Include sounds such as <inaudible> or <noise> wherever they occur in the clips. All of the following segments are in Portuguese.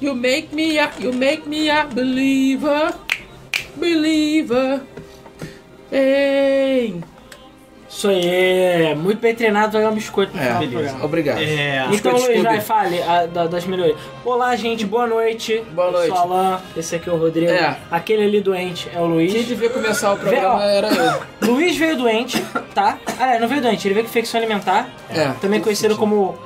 You make me a, you make me a believer, believer. Ei. Isso aí, muito bem treinado, vai ganhar um biscoito no É, final beleza. programa. Obrigado. É. Então, Luiz, vai, fale a- da- das melhorias. Olá, gente, boa noite. Boa Eu sou noite. Alan, esse aqui é o Rodrigo. É. Aquele ali doente é o Luiz. Quem devia começar o programa Vê, era eu. <laughs> Luiz veio doente, tá? Ah, é, não veio doente, ele veio com infecção alimentar. É. Também conhecido como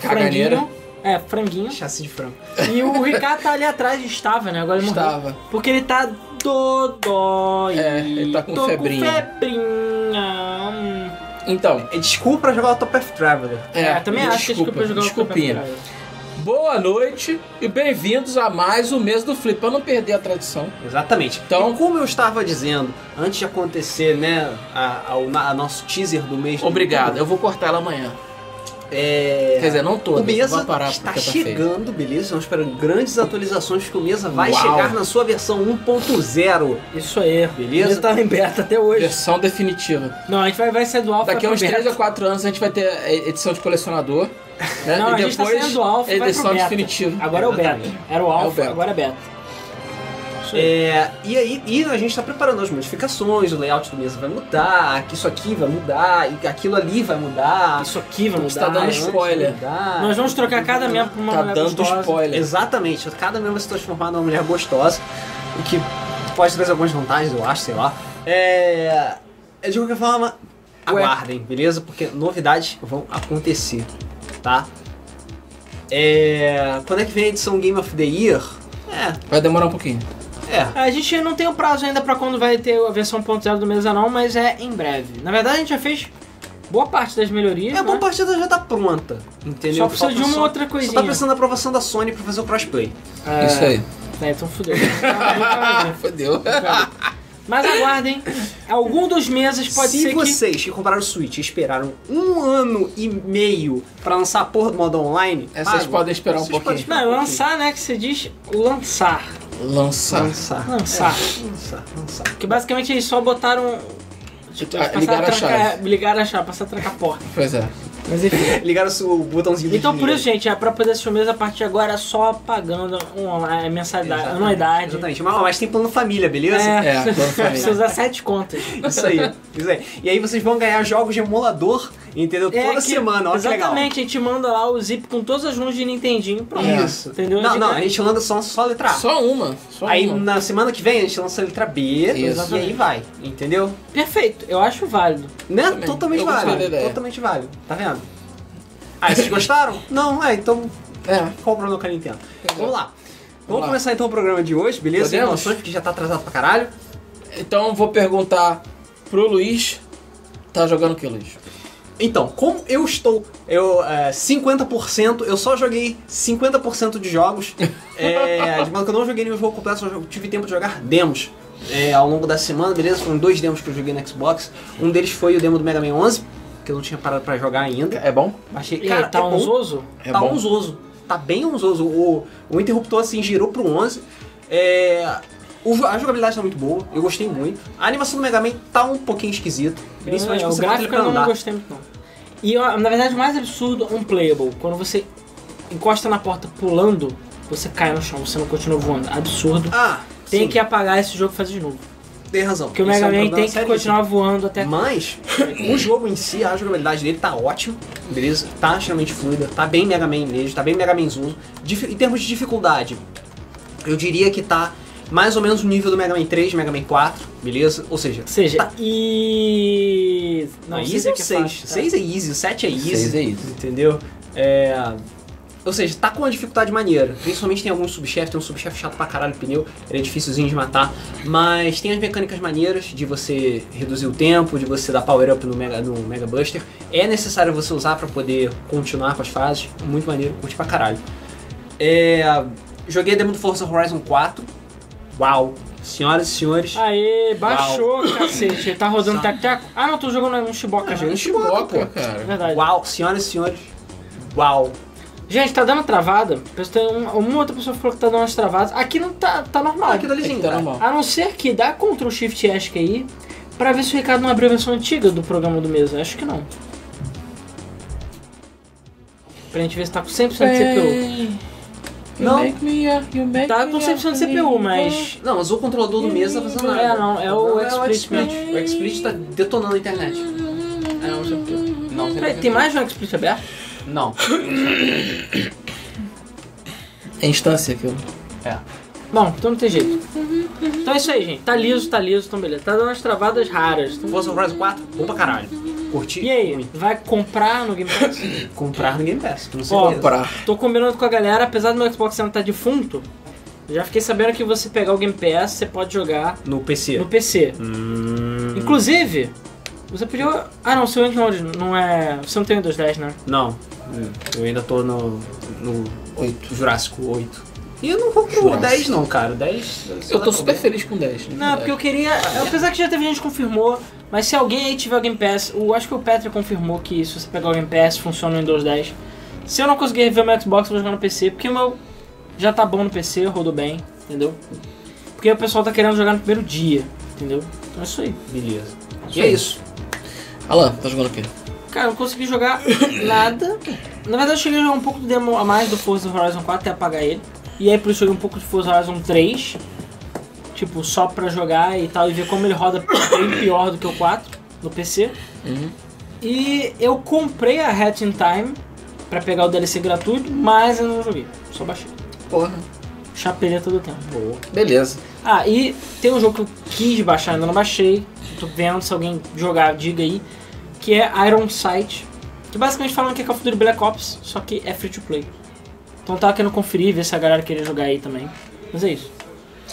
Caganeira. franguinho. É, franguinho. Chassi de frango. E o Ricardo tá ali atrás, estava, né? Agora ele morreu. Estava. Porque ele tá dodói. É, ele tá com Tô febrinha. com febrinha. Então, É desculpa pra jogar o Top F Traveler. É, também acho que desculpa jogar o desculpinha. Campeonato Boa noite e bem-vindos a mais um mês do Flip, pra não perder a tradição. Exatamente. Então- Então, como eu estava dizendo, antes de acontecer, né, a, a, a nosso teaser do mês. do Obrigado, YouTube, eu vou cortar ela amanhã. É... Quer dizer, não O todas, Mesa vou parar está porque tá chegando, beleza? Estamos esperando grandes atualizações que o Mesa vai Uau. chegar na sua versão 1.0. Isso aí. Beleza? Ele tá em beta até hoje. Versão definitiva. Não, a gente vai, vai ser do alfa Daqui a uns beta. 3 a 4 anos a gente vai ter a edição de colecionador. Né? Não, e a gente tá depois saindo do alfa edição definitiva. Agora é o beta. Era o alfa, beta. agora é beta. Isso aí. É, e aí e a gente está preparando as modificações, o layout do Mesa vai mudar, isso aqui vai mudar, e aquilo ali vai mudar. Isso aqui vai Você mudar. tá dando spoiler. mudar. Nós vamos trocar cada membro por uma Tá mulher dando gostosa. spoiler. Exatamente, cada membro vai se transformar numa mulher gostosa, o que pode trazer algumas vantagens, eu acho, sei lá. É, de qualquer forma, aguardem, beleza? Porque novidades vão acontecer, tá? É, quando é que vem a edição Game of the Year? É, Vai demorar um pouquinho. É. A gente não tem o prazo ainda pra quando vai ter a versão 1.0 do Mesa não, mas é em breve. Na verdade a gente já fez boa parte das melhorias, É, a né? boa partida já tá pronta, entendeu? Só precisa de uma só- outra Só coisinha. tá precisando da aprovação da Sony pra fazer o crossplay. É, Isso aí. É, então fudeu. <laughs> Fodeu. Mas aguardem, algum dos meses pode Se ser que... vocês que compraram o Switch esperaram um ano e meio pra lançar a porra do modo online, É, vocês podem esperar um Vocês pouquinho. esperar Não, um lançar, né, que você diz lançar. Lançar. Lançar. Lançar. É, lançar, lançar. Que basicamente eles só botaram... Tipo, Ah, ligaram a trancar- chave. Ligaram a chave, passaram a trancar a porta. Pois é. Mas enfim. <laughs> Ligaram o botãozinho do Então por isso, gente, é pra poder assistir o mês a partir de agora é só pagando online, mensalidade, Exatamente, anuidade. Exatamente. Mas, mas tem plano família, beleza? É, É, plano <laughs> família. precisa usar sete contas. Isso aí, isso aí. E aí vocês vão ganhar jogos de emulador, entendeu? É Toda que- semana, olha. Exatamente, a gente manda lá o zip com todas as runs de Nintendinho. Pronto. Isso. Entendeu? Não, não, cara. a gente lança só, só a letra A. Só uma. Só Aí uma. na semana que vem a gente lança a letra B Isso. e aí vai, entendeu? Perfeito, eu acho válido. Né? Também. Totalmente válido. Totalmente válido. Tá vendo? Aí vocês gostaram? <laughs> Não, é, então É. qual o problema com a Nintendo? É. Vamos lá. Vamos, lá. começar então o programa de hoje, beleza? Sem Podemos? emoções, porque já tá atrasado pra caralho. Então vou perguntar pro Luiz. Tá jogando o que, Luiz? Então, como eu estou eu, é, 50%, eu só joguei 50% de jogos. é, de modo que eu não joguei nenhum jogo completo, só tive tempo de jogar demos. é, ao longo da semana, beleza? Foram dois demos que eu joguei no Xbox. Um deles foi o demo do Mega Man 11, que eu não tinha parado pra jogar ainda. É bom? Achei, cara, tá é bom. unzoso? É tá bom. unzoso. Tá bem unzoso. O, o interruptor assim girou pro 11. É, o a jogabilidade tá muito boa, eu gostei muito. A animação do Mega Man tá um pouquinho esquisita. Principalmente É, o você ele gráfico eu não andar. gostei muito não. E na verdade o mais absurdo, um playable. Quando você encosta na porta pulando, você cai no chão, você não continua voando. Absurdo. Ah, Tem sim, que apagar esse jogo e fazer de novo. tem razão. Porque o Isso Mega é um Man tem que continuar voando até. Mas o jogo em si, a jogabilidade dele tá ótimo, beleza? Tá extremamente fluida, tá bem Mega Man mesmo, tá bem Mega Manzoso. Dif- Em termos de dificuldade, eu diria que tá mais ou menos no nível do Mega Man 3, Mega Man 4, beleza? Ou seja, seja, tá- e. Não, seis easy é o que 6. fácil, tá? 6 é easy, o 7 é easy. Seis é easy. Entendeu? É... Ou seja, tá com uma dificuldade maneira. Principalmente tem alguns subchefes, tem um subchefe chato pra caralho, pneu, ele é dificilzinho de matar. Mas tem as mecânicas maneiras de você reduzir o tempo, de você dar power up no Mega, no Mega Buster. É necessário você usar pra poder continuar com as fases. Muito maneiro, curti pra caralho. É... Joguei a demo do Forza Horizon 4. Uau! Senhoras e senhores. Aê, baixou, cacete. Ele tá rodando tac-tac. Ah, não, tô jogando um Shiboka já. joguei Chiboca, Chiboca, cara. Verdade. Uau, senhoras e senhores. Uau! Gente, tá dando travada. Tem uma, uma outra pessoa falou que tá dando umas travadas. Aqui não tá, tá normal. Ah, aqui tá lisinho, que tá normal. A não ser que dá Ctrl Shift ESC aí pra ver se o Ricardo não abriu a versão antiga do programa do mês. Acho que não. Pra gente ver se tá com 100% de CPU. You Não. make me up, you make Tá com 100% de up, CPU, mas. Não, mas o controlador do mesa tá fazendo nada. É, não, é o XSplit XSplit. O XSplit tá detonando a internet. É, não sei porquê. Não, Peraí, tem mais um XSplit aberto? Não. É instância aquilo. É. Bom, então não tem jeito. Então é isso aí, gente. Tá liso, tá liso, então beleza. Tá dando umas travadas raras. Então... Forza Horizon 4, bom pra caralho. Curti. E aí, muito. vai comprar no Game Pass? <coughs> Comprar no Game Pass, com Ó, certeza. Comprar. Tô combinando com a galera, apesar do meu Xbox não estar defunto, já fiquei sabendo que você pegar o Game Pass, você pode jogar No PC. no PC. Hum... Inclusive, você podia. Ah não, seu Windows não é. Você não tem Windows 10, né? Não. Hum, Eu ainda tô no, no 8. Jurássico 8. E eu não vou pro Jurássico. 10 não, cara. 10... Eu tô super feliz com 10. Não, porque eu queria. Apesar que já teve gente que confirmou, mas se alguém aí tiver o Game Pass, eu acho que o Petra confirmou que se você pegar o Game Pass funciona no Windows 10. Se eu não conseguir rever o meu Xbox, eu vou jogar no PC, porque o meu já tá bom no PC, rodou bem, entendeu? Porque o pessoal tá querendo jogar no primeiro dia, entendeu? Então é isso aí. Beleza. Isso E é aí. isso. Alan, tá jogando o quê? Cara, eu não consegui jogar <coughs> nada. Na verdade, eu cheguei a jogar um pouco do demo a mais do Forza Horizon 4 até apagar ele. E aí, por isso, eu joguei um pouco de Forza Horizon 3. Tipo, só pra jogar e tal, e ver como ele roda bem pior do que o 4 no PC. Uhum. E eu comprei a Hat in Time pra pegar o DLC gratuito, mas eu não joguei. Só baixei. Porra. Chapelei todo o tempo. Boa. Beleza. Ah, e tem um jogo que eu quis baixar, ainda não baixei. Tô vendo se alguém jogar, diga aí. Que é Iron Sight. Que basicamente falam que é Call of Duty Black Ops, só que é free to play. Então tava querendo conferir, ver se a galera queria jogar aí também. Mas é isso.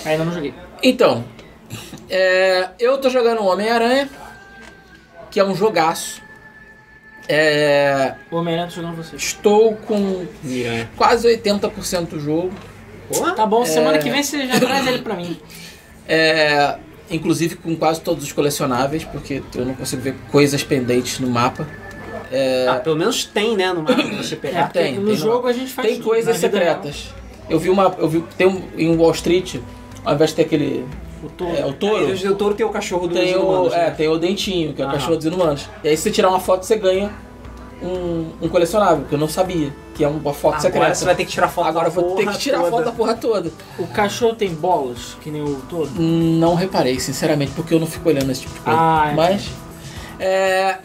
Ainda não joguei. Então, é, eu tô jogando Homem-Aranha, que é um jogaço. É, O Homem-Aranha tá jogando você. estou com Miranha. quase 80% do jogo. Porra. Tá bom, semana É. que vem você já traz ele pra mim. É, inclusive com quase todos os colecionáveis, porque eu não consigo ver coisas pendentes no mapa. Ah, pelo menos tem, né, no mapa pra você É, pegar. porque tem, no tem jogo a gente faz Tem coisas secretas. Eu vi uma. Eu vi. Tem um em Wall Street, ao invés de ter aquele. O touro. É, o touro. Aí, o touro tem o cachorro do Tem o, humanos, é, tem o dentinho, que é o Aham. cachorro dos inumanos. E aí se você tirar uma foto, você ganha um, um colecionável, que eu não sabia, que é uma foto Agora secreta. você vai ter que tirar foto Agora da vou ter que tirar toda. foto da porra toda. O cachorro tem bolas, que nem o touro? Não reparei, sinceramente, porque eu não fico olhando esse tipo de coisa. Ah, é. Mas. É,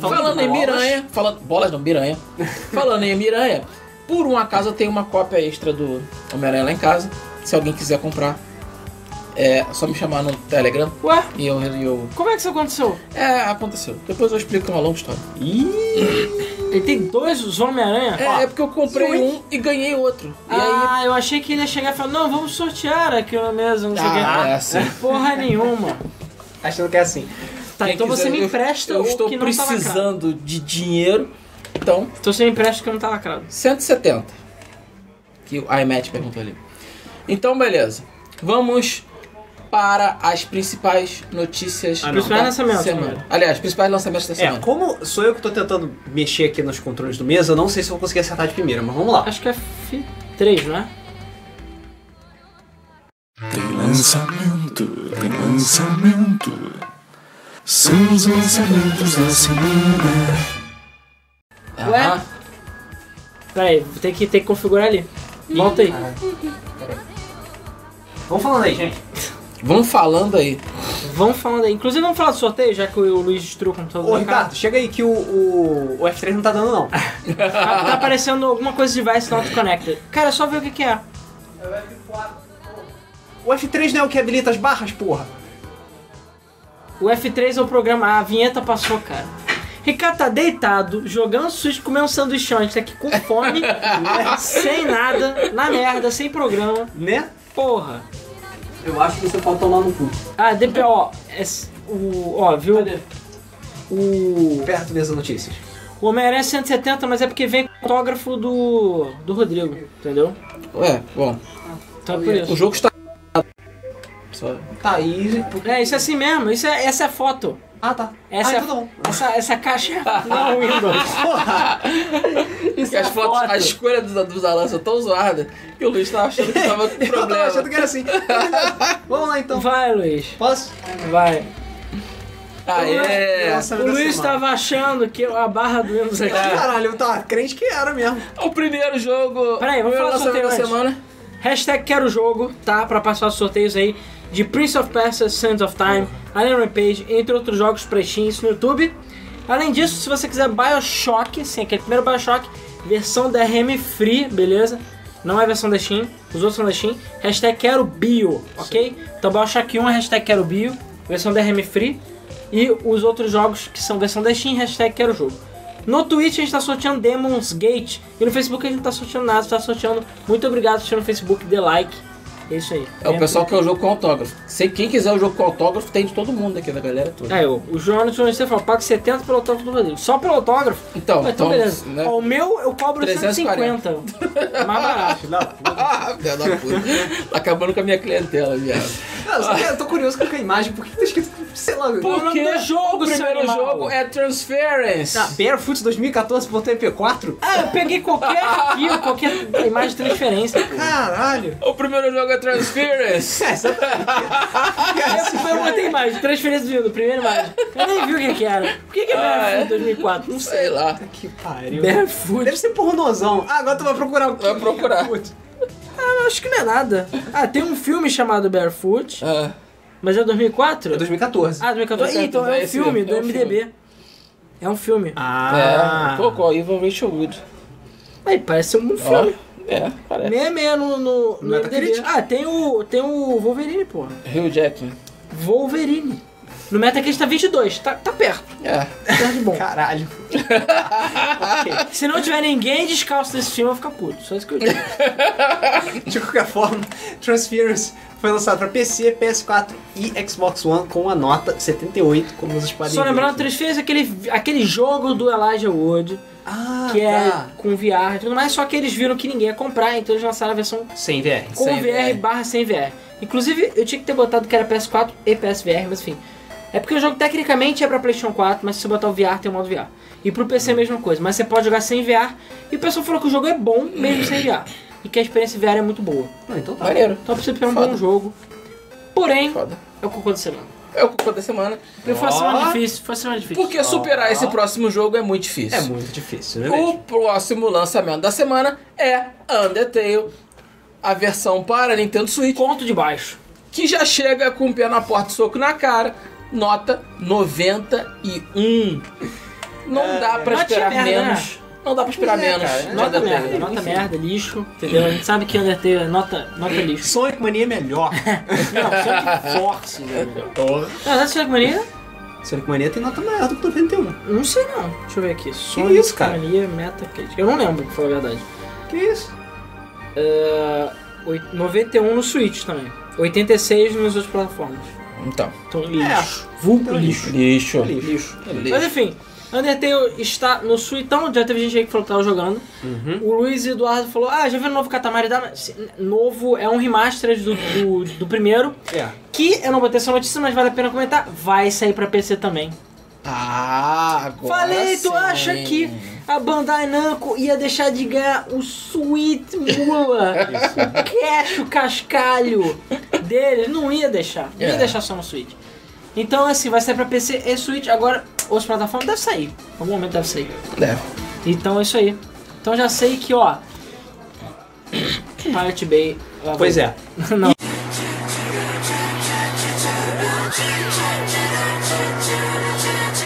Falando falando em. Miranha. Falando, bolas não, Miranha. <laughs> falando em Miranha, por um acaso eu tenho uma cópia extra do Homem-Aranha lá em casa. Se alguém quiser comprar, é só me chamar no Telegram Ué, e eu. eu como é que isso aconteceu? é, aconteceu. Depois eu explico uma longa história. Ele tem dois os Homem-Aranha? É, é porque eu comprei um e ganhei outro. E aí. Ah, eu achei que ele ia chegar e falar, não, vamos sortear aqui na mesa, não sei o. Ah, é assim. <laughs> Porra nenhuma. Achando que é assim. Tá, Quem então você quiser, me eu- empresta Eu o estou que não tá lacrado. precisando de dinheiro. Então, Então você me empresta o que não tá lacrado. 170. Que o iMatch perguntou ali. Então, beleza. Vamos para as principais notícias Ah. Principais da lançamentos, semana. né? Aliás, principais lançamentos da É, semana. como sou eu que tô tentando mexer aqui nos controles do mesa, eu não sei se vou conseguir acertar de primeira, mas vamos lá. Acho que é F3, não é? Tem lançamento, tem lançamento. São os lançamentos da semana. Ué? Ah, Pera aí, tem que, tem que configurar ali. Volta aí. Vamos falando aí, gente. Vamos falando aí. Vamos falando aí. Inclusive vamos falar do sorteio, já que o Luiz destruiu o computador Ô, da cara. Ricardo, chega aí que o, o, o F3 não tá dando, não. Tá, tá aparecendo alguma coisa de device not connected. Cara, é só ver o que, que é. O F3 não é o que habilita as barras, porra. O F3 é o programa. A vinheta passou, cara. Ricardo tá deitado, jogando Switch, comendo um sanduichão. A gente tá aqui com fome, <laughs> sem nada, na merda, sem programa. Né? Porra. Eu acho que você pode tomar no cu. Ah, DP, ó. esse- o, ó, viu? O, Perto dessas notícias. o Homem-Aranha é 170, mas é porque vem com o autógrafo do, do Rodrigo, entendeu? Ué, bom. Então é por isso. O jogo está. Só... Tá aí. É, isso é assim mesmo. Isso é, essa é a foto. Ah, tá. Essa, ah, é, então tá bom. essa, essa caixa <laughs> não <laughs> é o Windows. Porque as fotos, a escolha dos, dos Alan são tão zoada que o Luiz tava achando que tava com <laughs> Eu tava problema. achando que era assim. Vamos lá então. Vai, Luiz. Posso? Vai. Ah, é. Nossa, O Luiz estava achando que a barra do Windows aqui. Caralho, eu tava crente que era mesmo. O primeiro jogo. Peraí, vamos falar do lançamento da sorteio semana. Hashtag quero jogo, tá? Pra passar os sorteios aí de Prince of Persia, Sands of Time, Alien Rampage, entre outros jogos isso no YouTube. Além disso, se você quiser Bioshock, sim, aquele primeiro Bioshock, versão DRM Free, beleza? Não é versão da Steam, os outros são da Steam. Hashtag quero bio, ok? Então Bioshock 1 é hashtag quero bio, versão DRM Free. E os outros jogos que são versão da Steam, hashtag quero jogo. No Twitch a gente tá sorteando Demons Gate. E no Facebook a gente não tá sorteando nada, tá sorteando. Muito obrigado por assistir no Facebook, dê like. É isso aí. É o pessoal que quer o jogo com autógrafo. Se quem quiser o jogo com autógrafo, tem de todo mundo aqui, da galera toda. É, o, o João Anderson você falou, paga 70 pelo autógrafo do Rodrigo. Só pelo autógrafo? Então, Ah, então então, beleza. né? Ó, o meu eu cobro 340. 150. Mais barato. <laughs> Ah, filha da puta. <laughs> Tá acabando com a minha clientela, viado. Não, eu, tô curioso com a imagem, por que tá escrito, sei lá... Pô, o nome do jogo, o primeiro animal. jogo é Transference. Ah, Barefoot 2014.mp4? Ah, eu peguei qualquer arquivo, qualquer imagem de transferência. Caralho! O primeiro jogo é Transference. <laughs> É, exatamente. Eu, eu botei imagem, transferência do Windows, primeira imagem. Eu nem vi o que que era. Por que que é Ah, Barefoot é? 2004? Não sei. Sei lá. que pariu. Barefoot. Deve ser pornozão. Ah, agora tu vai procurar o que? Vai procurar. Putz. Ah, acho que não é nada. Ah, tem um filme chamado Barefoot, Ah, mas é 2004? É Ah, 2014. 2014. Ih, então é um filme mesmo, do é um MDB. É um filme. Ah. é. Pô, com o Ivan Rachel Wood. Aí, parece um filme. É, parece. 66 no, no, no MDB. Metacritic. Ah, tem o, tem o Wolverine, porra. Hugh Jackman. Wolverine. No Metacritic tá 22, tá, tá perto. É. Perto de bom. <laughs> Caralho. Se não tiver ninguém descalço nesse filme, eu vou ficar puto. Só isso que eu digo. <laughs> De qualquer forma, Transference foi lançado para PC, PS4 e Xbox One com a nota 78, como vocês podem Só lembrando. Três fez aquele, aquele jogo do Elijah Wood, Ah, que é tá. com VR e tudo mais, só que eles viram que ninguém ia comprar, então eles lançaram a versão Sem VR. com Sem VR, VR. barra sem VR. Inclusive, eu tinha que ter botado que era PS4 e PSVR, mas enfim. É porque o jogo tecnicamente é pra PlayStation 4, mas se você botar o VR, tem o modo VR. E pro PC é a mesma coisa, mas você pode jogar sem VR. E o pessoal falou que o jogo é bom mesmo sem VR. E que a experiência VR é muito boa. Não, então tá. Maneiro. Então pra você ter um Foda. bom jogo. Porém, Foda. é o cocô da semana. É o da semana. Porque foi uma semana difícil, foi uma semana difícil. Porque superar esse próximo jogo é muito difícil. É muito difícil, né? O próximo lançamento da semana é Undertale, a versão para Nintendo Switch, Conto de baixo. que já chega com o pé na porta e soco na cara, nota 91. Não É, dá pra Notinha esperar merda, menos. Não dá pra esperar Pois é, menos. cara, Nota merda, nota merda, lixo, entendeu? A gente sabe que Undertale é nota, nota lixo. <laughs> Sonic Mania é melhor. <laughs> Não, Sonic Force, né? Não, não é Sonic Mania? Sonic Mania tem nota maior do que o 91. Não sei não. Deixa eu ver aqui. Sonic isso, cara? Mania Metacritic. Eu não lembro, pra falar a verdade. Que isso? É, oit- 91 no Switch também. 86 nas outras plataformas. Então, Então, lixo. Vulgo Então, lixo. lixo. Lixo. Lixo. Mas enfim, Undertale está no Suitão, já teve gente aí que falou que tava jogando. Uhum. O Luiz Eduardo falou: Ah, já viu o novo Katamari Dama? Se- Novo, é um remaster do, do, do primeiro. É. Que eu não botei essa notícia, mas vale a pena comentar. Vai sair pra PC também. Ah, agora Falei, tu sim. acha que a Bandai Namco ia deixar de ganhar o Sweet Mula, o cascalho dele? Não ia deixar. Não ia É. deixar só no Switch. Então, assim, vai sair pra PC e Switch. Agora, outras plataformas deve sair. Em algum momento deve sair. Deve. Então é isso aí. Então já sei que, ó. Pirate Bay. Pois é. <laughs> Não.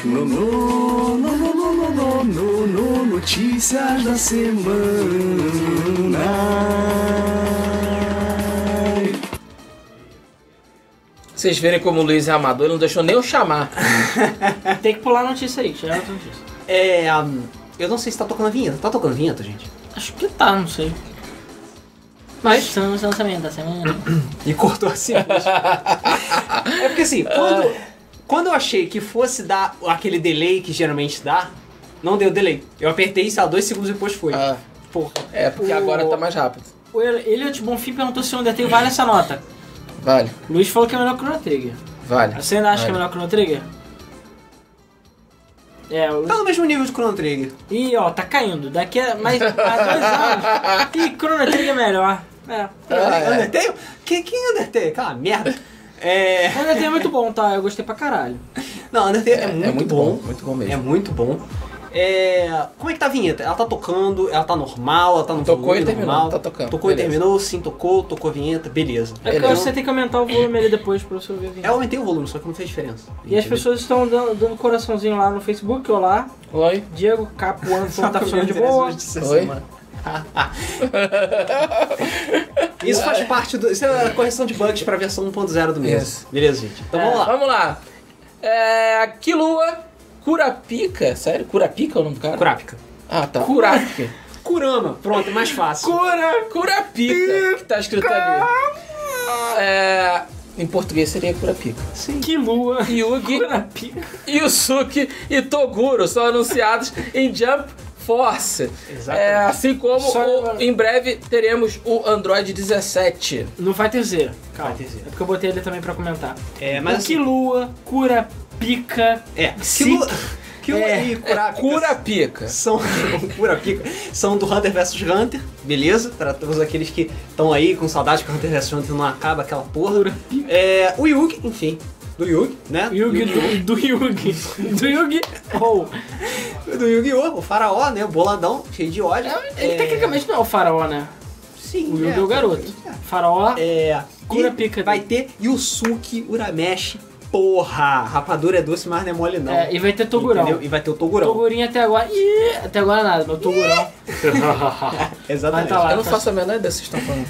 No, no, no, no, no, no, no, no, no, notícias da semana. Vocês verem como o Luiz é amador, ele não deixou nem eu chamar. <laughs> Tem que pular a notícia aí. Tirar outra notícia. É. hum, eu não sei se tá tocando a vinheta. Tá tocando a vinheta, gente? Acho que tá, não sei. Mas estamos no lançamento da semana. <clears throat> E cortou assim. mesmo. é porque assim, quando, quando eu achei que fosse dar aquele delay que geralmente dá, não deu delay. Eu apertei, sei lá, dois segundos depois foi. Ah, Porra. é, porque O- agora tá mais rápido. O Elliot Bonfim perguntou se o Undertale vale essa nota. Vale, Luiz falou que é melhor que o Chrono Trigger. vale. Você ainda acha que é vale. melhor que o Chrono Trigger? É, o Tá no mesmo nível de Chrono Trigger. Ih, ó, tá caindo. Daqui a mais a dois anos. <laughs> Ih, Chrono Trigger é melhor. É. Ah, é. Undertale? Quem, quem é Undertale? Aquela merda. É. O Undertale é muito bom, tá? Eu gostei pra caralho. Não, Undertale é, muito, bom. Muito bom É mesmo. muito bom. É... Como é que tá a vinheta? Ela tá tocando, ela tá normal, ela tá no Tocou volume e terminou, normal. tá tocando, Tocou e beleza. terminou, sim, tocou, tocou a vinheta, beleza. É porque Então, você tem que aumentar o volume ali depois pra você ouvir a vinheta. Eu aumentei o volume, só que não fez diferença. E as pessoas estão dando, dando coraçãozinho lá no Facebook, olá. Oi? Diego Capuano Só tá <laughs> funcionando de boa. Oi? semana. <laughs> Isso faz parte do. Isso é a correção de bugs pra versão 1.0 do mês. Beleza, gente? Então É. vamos lá. Vamos lá. É, Kilua Curapica. Sério? Curapica é o nome do cara? Kurapika. Ah, tá. Curapica. Kurama, pronto, é mais fácil. Cura, Curapica, que tá escrito ali. É, em português seria Curapica. Que lua. Yugi, Curapica. Yusuke e Toguro são anunciados em Jump Force. Exatamente. É, assim como Só- o- em breve teremos o Android 17. No Fighter Z. Calma. Fighter Z. É porque eu botei ele também pra comentar. É, mas o assim, Kilua, Curapica. É, Sick. Kilo, Kilo É, e É Kurapika Curapica. são <laughs> Kurapika são do Hunter vs Hunter, beleza? Para todos aqueles que estão aí com saudade que o Hunter vs Hunter não acaba aquela porra. É, o Yugi, enfim, do Yugi, né? Yugi do, do Yugi. Do Yugi. Oh. do Yu-Gi-Oh! O faraó, né? O boladão, cheio de ódio. Ele tecnicamente não é o faraó, né? Sim, O Yugi é o garoto. Faraó. É. Kurapika e Vai ter Yusuke Urameshi. Porra! Rapadura é doce, mas não é mole não. É, e vai ter Togurão. Entendeu? E vai ter o Togurão. Togurinho até agora. Ih, até agora nada, mas o Togurão. <laughs> Exatamente. Vai tá lá. Eu não faço a menor ideia do que vocês estão falando.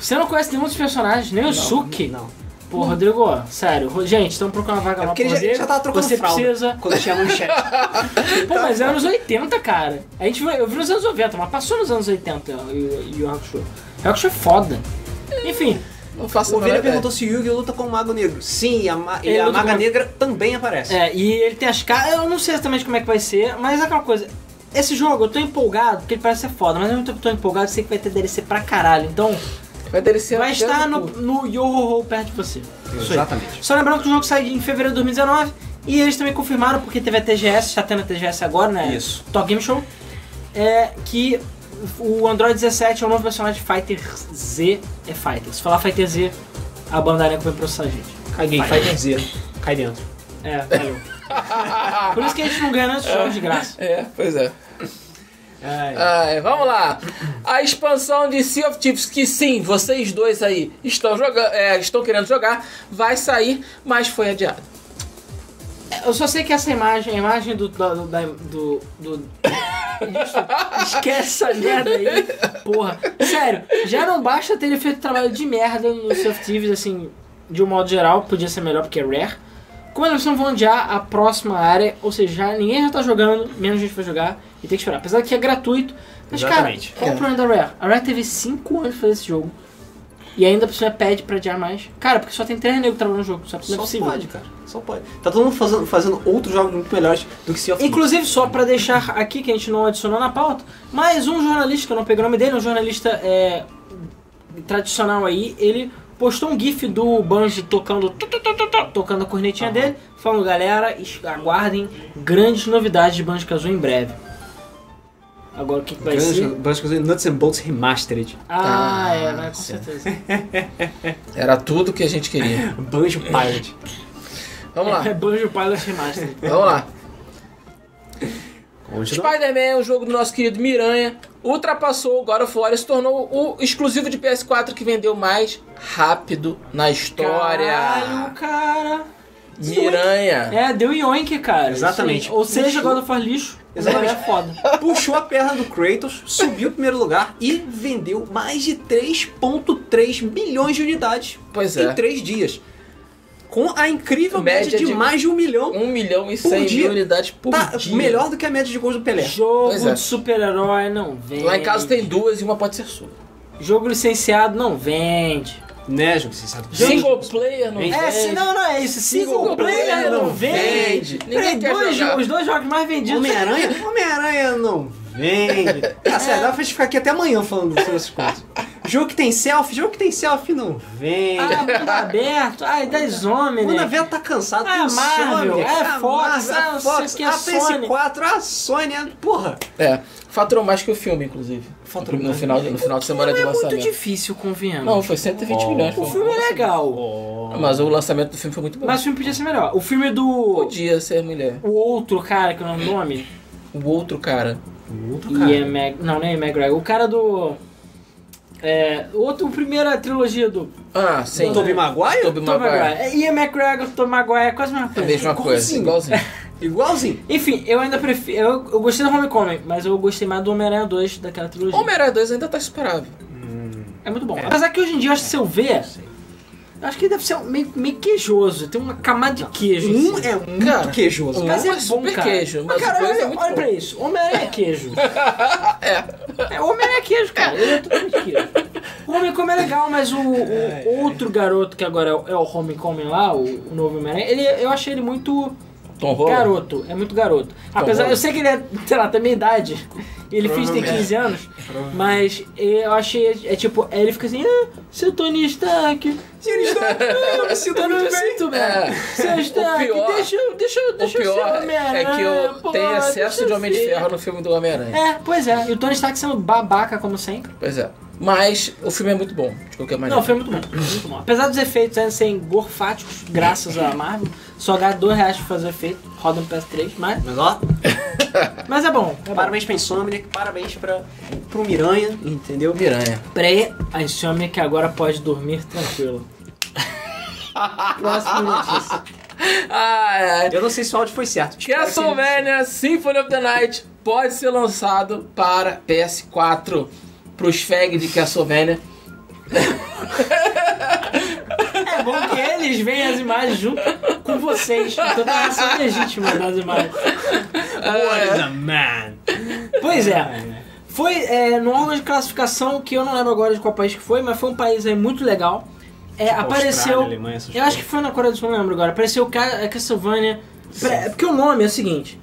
Você não conhece nenhum dos personagens, nem o Suki. Não. Pô, Rodrigo, sério, gente, estão procurando uma vaga É lá pro ele já, Rodrigo. já tava trocando Você fralda precisa. quando tinha manchete. <laughs> Pô, mas é anos 80, cara. A gente, viu- eu vi nos anos 90, mas passou nos anos 80 e o Yu Hakusho. Yu Hakusho é foda. Enfim, Não faço O a ideia. perguntou se Yugi luta com o Mago Negro. Sim, a, ma- e Ele a luta Maga com- Negra também aparece. é, e ele tem as caras. Eu não sei exatamente como é que vai ser, mas é aquela coisa. Esse jogo eu tô empolgado, porque ele parece ser foda, mas eu não tô tô empolgado, sei que vai ter DLC pra caralho. Então, Vai DLC vai estar no no, Yo-Ho-Ho perto de você. Exatamente. Só lembrando que o jogo sai em fevereiro de 2019 e eles também confirmaram, porque teve a TGS, está tendo a TGS agora, né? Isso. Top Game Show. É que o Android 17 é o novo personagem Fighter Z. É Fighter. Se falar Fighter Z, a Bandai vai processar a gente. Caguei. Fighter Z. Cai dentro. É, valeu. <laughs> Por isso que a gente não ganha nesses jogos de graça. É, pois é. Ai, Ai, vamos lá. A expansão de Sea of Thieves, que sim, vocês dois aí estão jogando, é, estão querendo jogar, vai sair, mas foi adiado. Eu só sei que essa imagem, a imagem do. do, do, do- do- esquece essa merda aí. Porra. Sério, já não basta ter feito trabalho de merda no of Thieves, assim, de um modo geral, podia ser melhor porque é rare. Como eles não vão adiar a próxima área, ou seja, já, ninguém já tá jogando, menos gente vai jogar e tem que esperar. Apesar que é gratuito. Mas, Exatamente. cara, qual É. o problema da Rare? A Rare teve 5 anos pra fazer esse jogo. E ainda por cima pede pra adiar mais. Cara, porque só tem 3 negros trabalhando no jogo, só, não é Só possível. pode, cara. Só pode. Tá todo mundo fazendo, fazendo outros jogos muito melhores do que Sea of. Inclusive, só pra deixar aqui, que a gente não adicionou na pauta, mais um jornalista, que eu não peguei o nome dele, um jornalista é, tradicional aí, ele postou um gif do Banjo tocando tu, tu, tu, tu, tu, tocando a cornetinha dele, falando, galera, aguardem grandes novidades de Banjo-Kazooie em breve. Agora, o que, que vai ser? Banjo-Kazooie Nuts and Bolts Remastered. Ah, Ah, é, né, com sim. certeza. <laughs> Era tudo que a gente queria. <laughs> Banjo Pirate. Vamos lá, É Banjo Pilot Remaster. vamos lá. Spider-Man é um jogo do nosso querido Miranha. Ultrapassou o God of War e se tornou o exclusivo de PS4 que vendeu mais rápido na história. Caralho, cara. Miranha. É, deu Yoink, cara. Exatamente. Ou seja, God of War lixo. Exatamente. É foda. Puxou a perna do Kratos, subiu em primeiro lugar e vendeu mais de 3.3 milhões de unidades Pois em é. 3 dias. Com a incrível média, Média de, de- mais de um milhão. 1 milhão e Por 100 dia. mil unidades por Tá dia. melhor do que a média de gols do Pelé. Jogo é. de super-herói não vende. Lá em casa tem duas e uma pode ser sua. Jogo licenciado não vende. Né, jogo sensato. Single player não Vende. vende. É, se, não, não é isso. Single, player não vende. Ninguém Peraí, quer dois jogar. jogos, os dois jogos mais vendidos. Homem-Aranha? <laughs> Homem-Aranha não vende. <laughs> Tá sério, dá pra gente ficar aqui até amanhã falando sobre essas coisas. Jogo que tem selfie, jogo que tem selfie não vende. Ah, mundo aberto. Ai, das homens, Mano, a né? Veta tá cansado Ah, com Marvel, Sony, é a Fox, Marvel, ah, a não Fox, sei o que é a Sony. PS4, a Sony, a- porra. É. Faturou mais que o filme, inclusive. Faturou no, mais. final, no final de semana de é muito lançamento. difícil, convenhamos. Não, foi 120 milhões. o filme é legal, lançamento. Mas o lançamento do filme foi muito bom. mas o filme podia ser melhor. O filme do... Podia ser mulher. O outro cara, que não é o nome... O outro cara. O outro cara. Ian Mag... Não, não é Ian McGregor. O cara do... É, o outro, a primeira trilogia do Ah, sim. Tobey Maguire? Tobey Tom Maguire. Maguire. É, Ian McGregor, Tom Maguire, é quase a mesma A coisa. mesma coisa, igualzinho. <laughs> Igualzinho. Enfim, eu ainda prefiro... Eu, eu gostei do Homecoming, mas eu gostei mais do Homem-Aranha 2 daquela trilogia. Homem-Aranha 2 ainda tá superável. É muito bom. Apesar que hoje em dia, eu acho que se eu ver... Acho que ele deve ser meio, meio queijoso. Tem uma camada de queijo. Um assim. é muito Cara, queijoso. um Mas é é bom, super cara. queijo, mas Mas, cara, olha, é olha bom. pra isso. Homem-Aranha é queijo. <laughs> É. É, Homem-Aranha é queijo, cara. Ele é totalmente queijo. O Homecoming é legal, mas o, o outro garoto que agora é o, é o Homecoming lá, o, o novo Homem-Aranha, eu achei ele muito Tom Holland. garoto. É muito garoto. Apesar, Holland. eu sei que ele é, sei lá, tem minha idade. Ele finge ter 15 anos. Mas eu achei, é tipo, aí ele fica assim, ah, seu Tony Stark. Tony Stark, <laughs> eu me sinto Eu muito bem. sinto bem. É. Seu Stark, pior- deixa, eu- deixa, eu- O deixa eu ser pior é Homem-Aranha. que eu pô, tem excesso deixa de Homem de. Ferro no filme do Homem-Aranha. É, pois é. E o Tony Stark sendo babaca, como sempre. Pois é. Mas o filme é muito bom, de qualquer maneira. Não, foi muito bom. Muito bom. Apesar dos efeitos ainda serem gorfáticos, graças à Marvel, só ganha 2 reais pra fazer o efeito, roda no PS3, mas, Mas ó, <laughs> mas é bom. É bom. parabéns pra Insomniac, parabéns pra, pro Miranha, entendeu? Miranha. Peraí, a Insomnia que agora pode dormir tranquilo. <laughs> Próxima notícia. Ai, ai. Eu não sei se o áudio foi certo. Castlevania Symphony of the Night pode ser lançado para PS4. Pros fag de Castlevania. <laughs> É bom que eles veem as imagens junto com vocês. Então tá sendo legítima das imagens. What is a man? Pois é. Foi é, no órgão de classificação que eu não lembro agora de qual país que foi, mas foi um país aí muito legal. É, apareceu. Austrália, Alemanha, Eu acho que foi na Coreia do Sul, não lembro agora. Apareceu Ca- Castlevania. Pre- Porque o nome é o seguinte: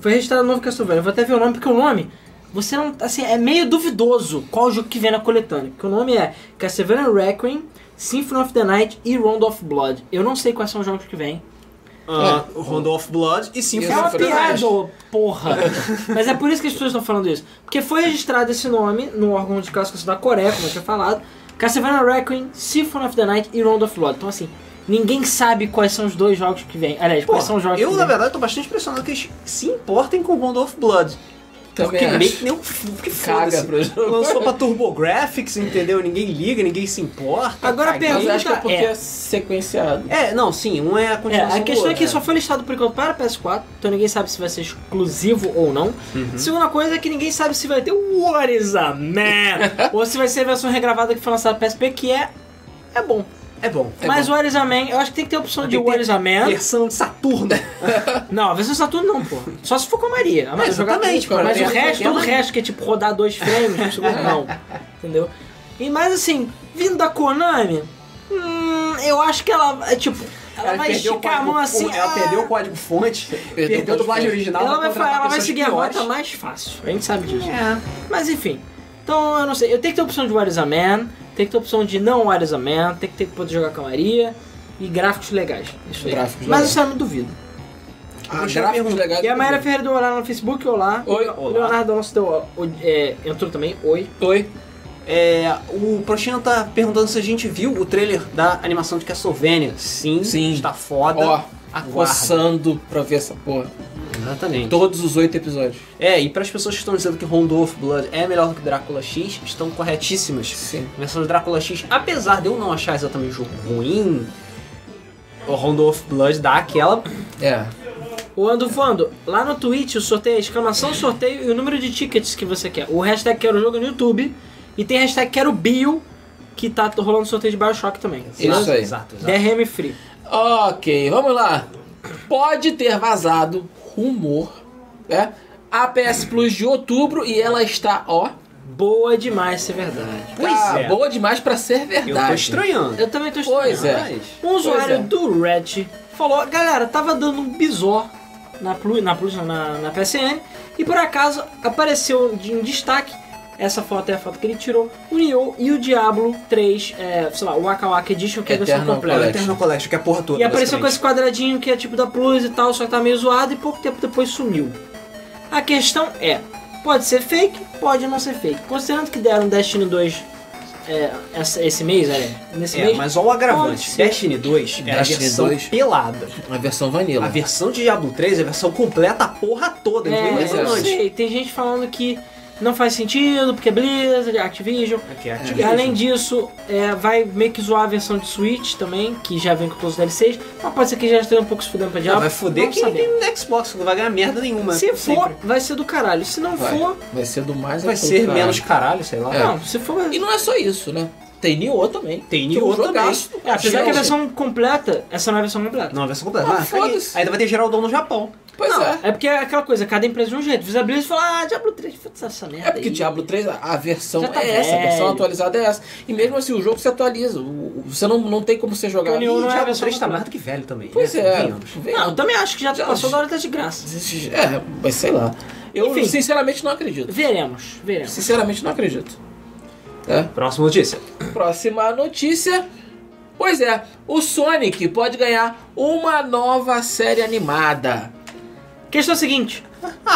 foi registrado o novo Castlevania. Eu vou até ver o nome, porque o nome. Você não. Assim, é meio duvidoso qual jogo que vem na coletânea. Porque o nome é Castlevania Requiem, Symphony of the Night e Round of Blood. Eu não sei quais são os jogos que vêm. Ah, Rondo of Blood e Isso É uma foi verdade. piada, ô, porra. <laughs> Mas é por isso que as pessoas estão falando isso. Porque foi registrado esse nome no órgão de classificação da Coreia, como eu tinha falado. Castlevania Requiem, Symphony of the Night e Round of Blood. Então assim, ninguém sabe quais são os dois jogos que vêm. Aliás, Pô, quais são os jogos eu, que na vêm. verdade, tô bastante impressionado que eles se importem com Rondo of Blood. Também Porque acho. meio que nem um que Caga pro jogo. <laughs> Lançou pra TurboGrafx, entendeu? Ninguém liga, ninguém se importa. Agora a Caguei. Mas acho que é porque é- é sequenciado. É, não, sim, um é a É, continuação a questão do é que só foi listado por enquanto para PS4, então ninguém sabe se vai ser exclusivo ou não. Uhum. Segunda coisa é que ninguém sabe se vai ter o What is a Man? ou se vai ser a versão regravada que foi lançada para PSP, que é, é bom. É bom. É Mas bom. o What is a Man, eu acho que tem que ter a opção de What is a Man. Versão de Saturno. <laughs> Não, a versão Saturno não, pô. Só se for com a Maria. A Maria jogar exatamente, cara. Mas o resto, todo o uma- resto que é tipo rodar dois frames segundo, não. Entendeu? E mais assim, vindo da Konami, hum, eu acho que ela, é tipo, ela, vai perdeu o esticar a mão assim. Ela ah, perdeu o código fonte, perdeu, o a dublagem original. ela vai, ela vai seguir a rota mais fácil. A gente sabe disso. É. Mas enfim. Então, eu não sei. Eu tenho que ter a opção de What is a Man, tem que ter a opção de não What is a Man, tem que ter que poder jogar com a Maria e gráficos legais. Isso aí. Gráficos Mas legais. isso eu não duvido. Ah, gráficos legais. E a Mayra Ferreira deu olá no Facebook, olá. Oi. O Leonardo Alonso deu, é, entrou também, oi. Oi. É, o Prochinha tá perguntando se a gente viu o trailer da animação de Castlevania. Sim, Sim. está foda. Ó, Aguarda. coçando pra ver essa porra. Exatamente. Todos os oito episódios. É, e para as pessoas que estão dizendo que Rondo of Blood é melhor do que Drácula X, estão corretíssimas. Sim. A versão de Drácula X, apesar de eu não achar exatamente o jogo ruim, o Rondo of Blood dá aquela. É. O Ando Fando, lá no Twitch o sorteio é exclamação sorteio e o número de tickets que você quer. O hashtag quero jogo no YouTube e tem hashtag quero bio que tá rolando sorteio de Bioshock também. Isso aí. Exato, exato. DRM free. Ok, vamos lá. Pode ter vazado rumor, né? A PS Plus de outubro e ela está, ó, Boa demais ser verdade. Pois tá é. boa demais pra ser verdade. Eu tô estranhando. Eu também tô estranhando. Pois é. Um usuário é. do Reddit falou, galera, tava dando um bisó na Plus, na, Plus, na, na PSN e por acaso apareceu de, em destaque, essa foto é a foto que ele tirou, o Nioh e o Diablo 3, é, sei lá, o Waka Waka Edition, que é a versão completa. Eternal Collection, que é a porra toda. E apareceu com esse quadradinho que é tipo da Plus e tal, só que tá meio zoado e pouco tempo depois sumiu. A questão é, Pode ser fake, pode não ser fake. Considerando que deram Destiny 2 é, essa- esse mês, né? Nesse É, mês. mas olha o agravante. Destiny 2 era a Destiny versão 2. pelada. A versão vanilla. A versão de Diablo 3 é a versão completa, a porra toda. É, é. eu sei, tem gente falando que não faz sentido, porque é Blizzard, Activision. Aqui é E Activision. além disso, é, vai meio que zoar a versão de Switch também, que já vem com todos os DLCs. Mas pode ser que já esteja um pouco se fudendo pra Ah, diabo. vai foder Vamos quem saber. tem no Xbox, não vai ganhar merda nenhuma. Se for, sempre. vai ser do caralho. Se não Vai. for, Vai ser do mais Vai ser caralho. menos caralho, sei lá. É. não. Se for, E não é só isso, né? Tem Nioh também. Tem é um Nioh também. É, apesar que a versão completa, essa não é a versão completa. Não, a versão completa. Ah, Ah, foda-se. Ainda vai ter Geraldão no Japão. Pois Não, é. é porque é aquela coisa, cada empresa de um jeito. Blizzard e fala, ah, Diablo 3, foda-se essa merda É porque aí. Diablo 3, a- a versão Já tá é essa, a versão velho. atualizada é essa. E mesmo assim, o jogo se atualiza. O- o- Você não, não tem como você jogar. O não é Diablo versão 3 tá mais do que velho também. Pois né? é. Vem- Não, eu também acho que já, Já- passou da hora tá de graça. É, mas sei lá. Eu Enfim. sinceramente não acredito. Veremos, veremos. Sinceramente não acredito. É. Próxima notícia. Próxima notícia. Pois é, o Sonic pode ganhar uma nova série animada. Questão é a seguinte.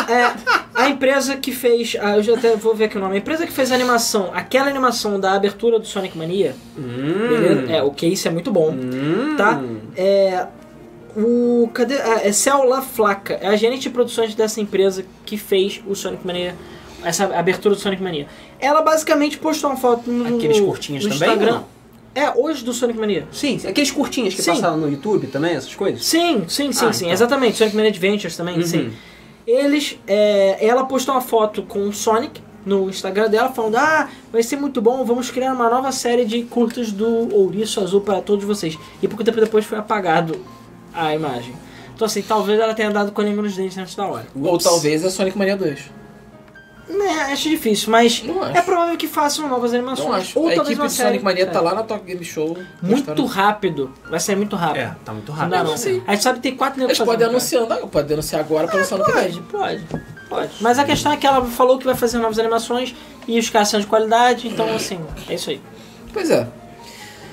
É, a empresa que fez. ah, eu já até vou ver aqui o nome. A empresa que fez a animação, aquela animação da abertura do Sonic Mania. Beleza? É, o que isso é muito bom. Hum. Tá? É. O. Cadê? É Cel La Flaca. É a gerente de produções dessa empresa que fez o Sonic Mania. Essa abertura do Sonic Mania. Ela basicamente postou uma foto no, Aqueles curtinhos no também, Instagram. É, hoje do Sonic Mania. Sim, aqueles curtinhos que Sim. passaram no YouTube também, essas coisas. Sim, sim, sim, Ah, sim. então. Exatamente. Sonic Mania Adventures também, Uhum. sim. Eles, é, ela postou uma foto com o Sonic no Instagram dela, falando: Ah, vai ser muito bom, vamos criar uma nova série de curtas do Ouriço Azul para todos vocês. E pouco tempo depois foi apagado a imagem. Então, assim, talvez ela tenha dado com a língua nos dentes antes da hora. Ou talvez é Sonic Mania 2. Né, acho difícil, mas Não acho. é provável que façam novas animações. Não acho. Ou a talvez equipe uma série. Sonic Mania tá É. lá na Talk Game Show. Muito mostrando. rápido. Vai ser muito rápido. É, tá muito Não rápido. não. Sim. A gente sabe que tem quatro negros Eles podem fazendo, cara. anunciar, não, agora pra lançar no que Pode, vem. pode, pode. Mas a questão é que ela falou que vai fazer novas animações e os caras são de qualidade, então assim, é isso aí. Pois é.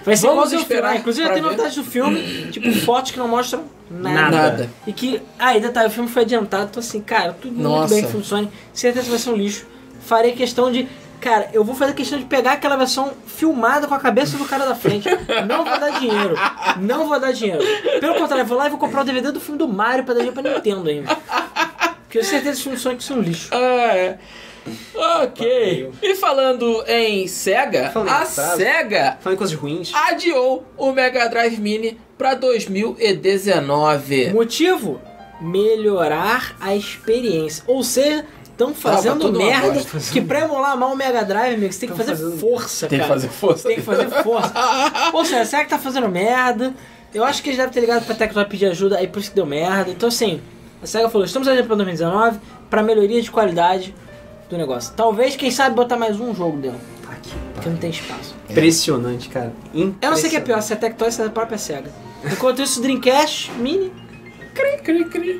Vai ser Vamos o filme. esperar Ah, Inclusive já tem novidades do filme, tipo fotos que não mostram nada. Nada. E que. Ah, e detalhe, o filme foi adiantado, então assim, cara, tudo muito Nossa. bem que funcione. Certeza vai ser um lixo. Farei questão de. Cara, eu vou fazer questão de pegar aquela versão filmada com a cabeça do cara da frente. Não vou dar dinheiro. Não vou dar dinheiro. Pelo contrário, eu vou lá e vou comprar o DVD do filme do Mario pra dar dinheiro pra Nintendo ainda. Porque eu tenho certeza que os filmes Sonic são um lixo. Ah, é. Ok. E falando em SEGA, Falando a. SEGA Falando em coisas ruins. adiou o Mega Drive Mini pra 2019. Motivo? Melhorar a experiência. Ou seja, estão fazendo uma merda que pra emular mal o Mega Drive, amigo, você tem que fazer fazendo- força, Tem que cara. fazer força. Tem que fazer força. <laughs> Ou seja, será que tá fazendo merda? Eu acho que eles devem ter ligado pra Tectoy pedir ajuda, aí por isso que deu merda. Então assim, a SEGA falou, estamos adiando pra 2019 pra melhoria de qualidade do negócio. Talvez, quem sabe, botar mais um jogo dentro, Tá aqui. porque não tem espaço. Impressionante, cara. Eu não sei o que é pior, se é Tectoy ou se é a própria SEGA. Enquanto isso, Dreamcast Mini, Cri, cri, cri, cri,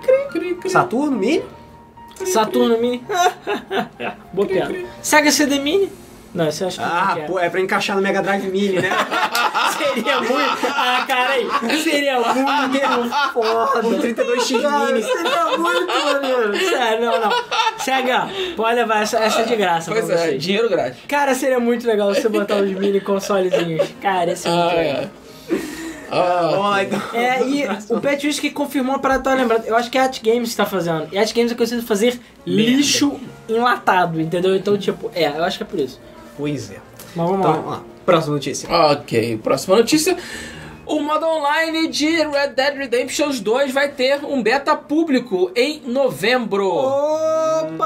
cri, cri, cri. Saturno, Mini? Saturno Mini. <laughs> Boa piada. Sega CD Mini? Não, isso eu acho que Ah, é. pô, é pra encaixar no Mega Drive Mini, né? <laughs> Seria muito. Ah, cara aí. Seria muito foda. Um 32X Cara, Mini. Seria muito maneiro. Sério, não, não. Sega, pode levar essa, essa é de graça Pois pra é, vocês. dinheiro grátis. Cara, seria muito legal você <laughs> botar os mini consolezinhos. Cara, esse é muito Ah, legal. é. Ah, Ó, então- É, e o Pet Whisky confirmou para estar lembrando. Eu acho que a At Games está fazendo. E a At Games é conhecido fazer lixo enlatado, entendeu? Então, tipo, é, eu acho que é por isso. Pois é. Mas vamos Então, lá. vamos lá. Próxima notícia. Ok, próxima notícia. O modo online de Red Dead Redemption 2 vai ter um beta público em novembro. Opa!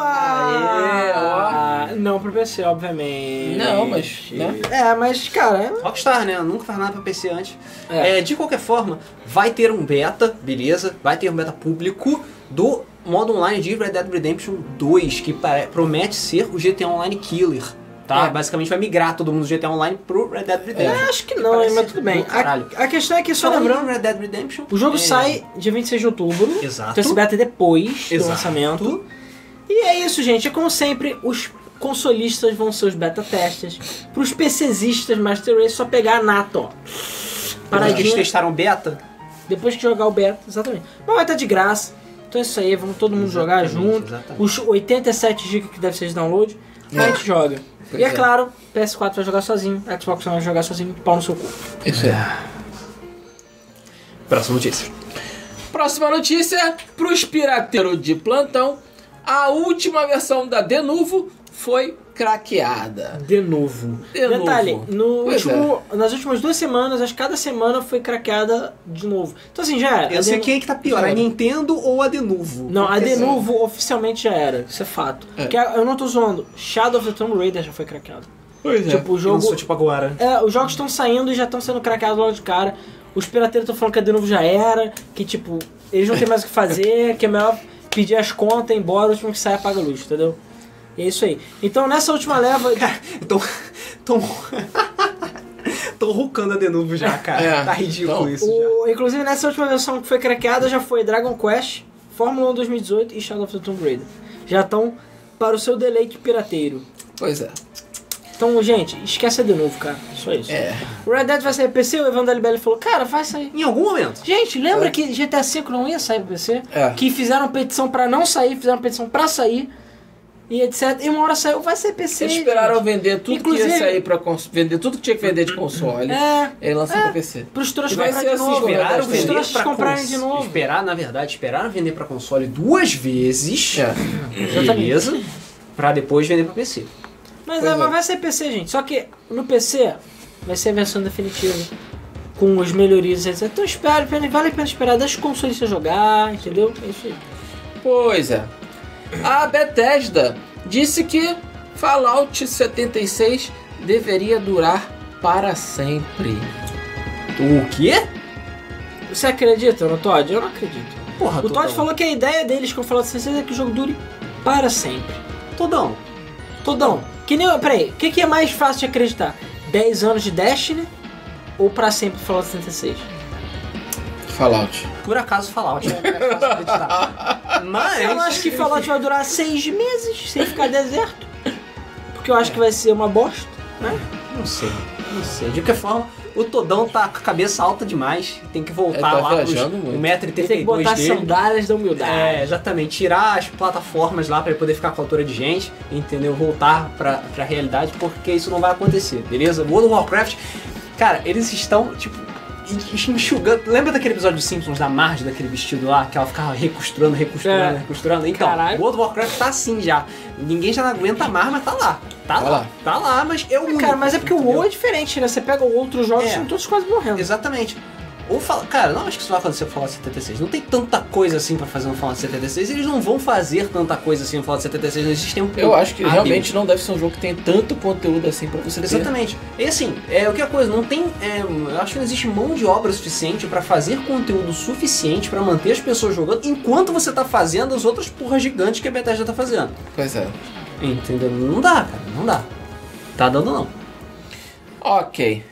Aê, Não pro PC, obviamente. Não, mas, né? É, mas, cara. Rockstar, né? Nunca faz nada pra PC antes. É. É, de qualquer forma, vai ter um beta, beleza? Vai ter um beta público do modo online de Red Dead Redemption 2, que promete ser o GTA Online Killer. Tá? É. Basicamente vai migrar todo mundo do GTA Online pro Red Dead Redemption. É, acho que não, parece mas tudo bem. do. A, a questão é que, só lembrando, em Red Dead Redemption, o jogo é, sai dia 26 de outubro. Exato. Então esse beta é depois do Exato. lançamento. E é isso, gente. É como sempre, os consolistas vão ser os beta testers. Pros PCzistas Master Race, só pegar a nata, ó. Depois que eles Paradinha. testaram beta, Depois que jogar o beta, exatamente. Mas vai estar de graça. Então é isso aí, vamos todo mundo jogar Exatamente, junto. exatamente. Os 87 GB que deve ser de download, a gente joga. Pois e é, é. claro, PS4 vai jogar sozinho, Xbox vai jogar sozinho, pau no seu cu. Isso aí. Próxima notícia. Próxima notícia pros pirateiros de plantão. A última versão da Denuvo foi craqueada. De novo. De Detalhe, novo. no Pois é. último, nas últimas duas semanas, acho que cada semana foi craqueada de novo. Então assim, já era. Eu sei Denu- quem é que tá pior, a Nintendo ou a Denuvo? Não, a de assim, novo oficialmente já era, isso é fato. É. Porque eu não tô zoando, Shadow of the Tomb Raider já foi craqueado. Pois Tipo, o que jogo. lançou, tipo agora. É, os jogos estão saindo e já estão sendo craqueados logo de cara. Os pirateiros estão falando que a de novo já era, que tipo, eles não tem mais o que fazer, que é melhor pedir as contas, ir embora, o último que sai apaga a luz, entendeu? E é isso aí. Então nessa última leva. de- Então. Tô. Tô rucando a Denuvo já, cara. É. Tá ridículo Então, isso já. o- inclusive nessa última versão que foi craqueada já foi Dragon Quest, Fórmula 1 2018 e Shadow of the Tomb Raider. Já estão para o seu deleite pirateiro. Pois é. Então, gente, esquece a de novo, cara. Só isso. É. O Red Dead vai sair PC, o Evan Dalibelli falou, cara, vai sair. Em algum momento. Gente, lembra É. que GTA V não ia sair pra PC? É. Que fizeram petição pra não sair, fizeram petição pra sair. E etc. E uma hora saiu, vai ser PC. Eles esperaram gente. vender tudo que Inclusive- ia sair pra cons... vender tudo que tinha que vender de console. É, Ele lançou pra PC. pros trouxas E vai comprarem ser de assim, novo. esperaram Os vender trouxas pra comprarem cons- de novo. Esperar, na verdade, esperaram vender pra console duas vezes. É. Beleza. Pra depois vender pra PC. Mas, é, é. mas vai ser PC, gente. Só que no PC vai ser a versão definitiva. Com as melhorias, etc. Então espere, vale a pena esperar. Deixa o consolista jogar, entendeu? É isso aí. Pois é. A Bethesda disse que Fallout 76 deveria durar para sempre. O quê? Você acredita no Todd? Eu não acredito. Porra, O Todd falou que a ideia deles com o Fallout 76 é que o jogo dure para sempre. Todão. Todão. Que nem. Peraí, o que, que é mais fácil de acreditar? 10 anos de Destiny ou pra sempre Fallout 76? Fallout. Por acaso Fallout é acreditar. <laughs> Mas. Eu acho que Fallout vai durar 6 meses sem ficar deserto. Porque eu acho que vai ser uma bosta, né? Não sei, não sei. De qualquer forma, o Todão tá com a cabeça alta demais. Tem que voltar Ele tá lá pros viajando muito. 1,32m Tem que botar dele. sandálias da humildade. É, exatamente. Tirar as plataformas lá pra ele poder ficar com a altura de gente, entendeu? Voltar pra, pra realidade, porque isso não vai acontecer, beleza? World of Warcraft, cara, eles estão, tipo, enxugando. Lembra daquele episódio dos Simpsons da Marge, daquele vestido lá, que ela ficava recosturando, recosturando, É. recosturando? Então, Caralho. World of Warcraft tá assim já. Ninguém já não aguenta mais, mas tá lá. Tá, Tá lá. lá. Tá lá, mas eu Cara, mas é porque o WoW é diferente, né? Você pega outros jogos É. e são todos quase morrendo. Exatamente. Ou fala, cara, não acho que isso vai acontecer com o Fallout 76. Não tem tanta coisa assim pra fazer no Fallout 76. Eles não vão fazer tanta coisa assim no Fallout 76. Não existe tempo. Eu acho que hábil. realmente não deve ser um jogo que tem tanto conteúdo assim pra você ter. Exatamente. E assim, é o que é a coisa, não tem. é, eu acho que não existe mão de obra suficiente pra fazer conteúdo suficiente pra manter as pessoas jogando enquanto você tá fazendo as outras porras gigantes que a Bethesda tá fazendo. Pois é. Entendeu? Não dá, cara, não dá. Tá dando não. Ok.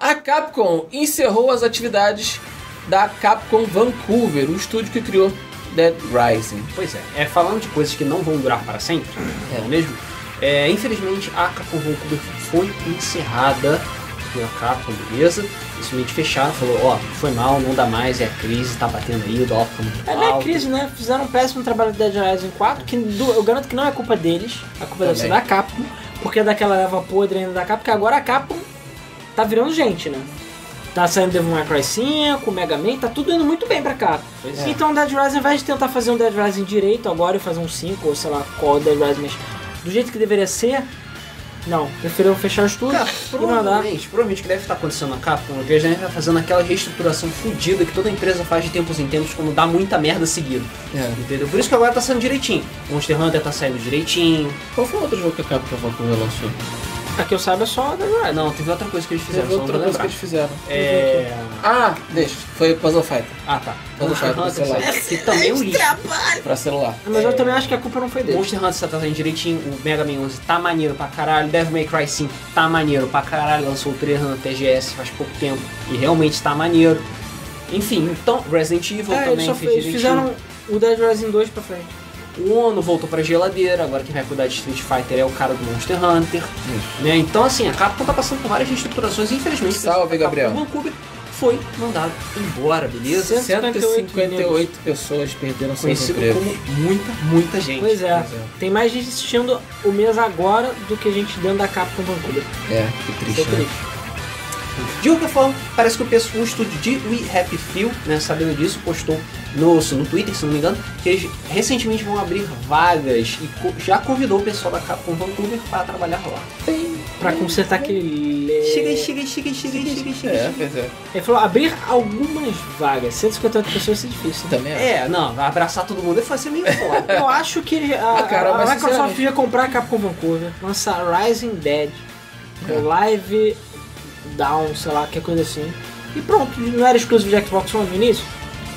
A Capcom encerrou as atividades da Capcom Vancouver, o estúdio que criou Dead Rising. Pois é, é, falando de coisas que não vão durar para sempre, é mesmo? É, infelizmente a Capcom Vancouver foi encerrada pela Capcom, beleza? Simplesmente fecharam, falou, ó, foi mal, não dá mais, é a crise, tá batendo aí, o dólar fica muito É alto. crise, né? Fizeram um péssimo trabalho do Dead Rising 4, que do- eu garanto que não é culpa deles, a culpa deve ser Também. da Capcom, porque é daquela leva podre ainda da Capcom, porque agora a Capcom tá virando gente, né? Tá saindo Devil May Cry 5, Mega Man, tá tudo indo muito bem pra cá. Pois é. Então Dead Rising, ao invés de tentar fazer um Dead Rising direito agora e fazer um 5, ou sei lá qual o Dead Rising, mas do jeito que deveria ser, não, preferiram fechar o estúdio Cara, e mandar. provavelmente, provavelmente o que deve estar acontecendo na Capcom, eles devem estar fazendo aquela reestruturação fodida que toda empresa faz de tempos em tempos quando dá muita merda seguido. É. Entendeu? Por isso que agora tá saindo direitinho. Monster Hunter tá saindo direitinho. Qual foi o outro jogo que a Capcom lançou? A que eu saiba é só Dead Rising. não, teve outra coisa que eles fizeram, Teve não outra coisa que eles fizeram. É... Ah, deixa. Foi Puzzle Fighter. Ah, tá. Puzzle Monster Fighter Hunter, celular. que também é um lixo. Pra celular. Mas eu também acho que a culpa não foi deles. Monster Hunter tá saindo direitinho, o Mega Man 11 tá maneiro pra caralho, Devil May Cry 5 tá maneiro pra caralho, lançou o trailer na TGS faz pouco tempo e realmente tá maneiro. Enfim, então Resident Evil É, eles, também só fez direitinho. fizeram o Dead Rising 2 pra frente. O Ono voltou pra geladeira, agora quem vai cuidar de Street Fighter é o cara do Monster Hunter. Né? Então assim, a Capcom tá passando por várias reestruturações infelizmente Salve, Gabriel. Vancouver foi mandado embora, beleza? 158 pessoas perderam seus Conhecido empregos. como muita, muita gente. Pois é. Pois é. Tem mais gente assistindo o mês agora do que a gente dentro da Capcom Vancouver. É, que Isso triste. é né? De qualquer forma, parece que o pessoal, o estúdio de We Happy Few, né, sabendo disso, postou no, no Twitter, se não me engano, que eles recentemente vão abrir vagas e co- já convidou o pessoal da Capcom Vancouver para trabalhar lá. Pra consertar aquele. Chega chega chega chega chega chega. É, pois é. Ele falou abrir algumas vagas. 158 pessoas vai ser difícil. Também é. É, não, vai abraçar todo mundo vai ser meio foda. Eu acho que a, Ah, cara, a Microsoft devia comprar a Capcom Vancouver, lançar Rising Dead, É. Live Down, sei lá, que coisa assim. E pronto, não era exclusivo de Xbox One no início?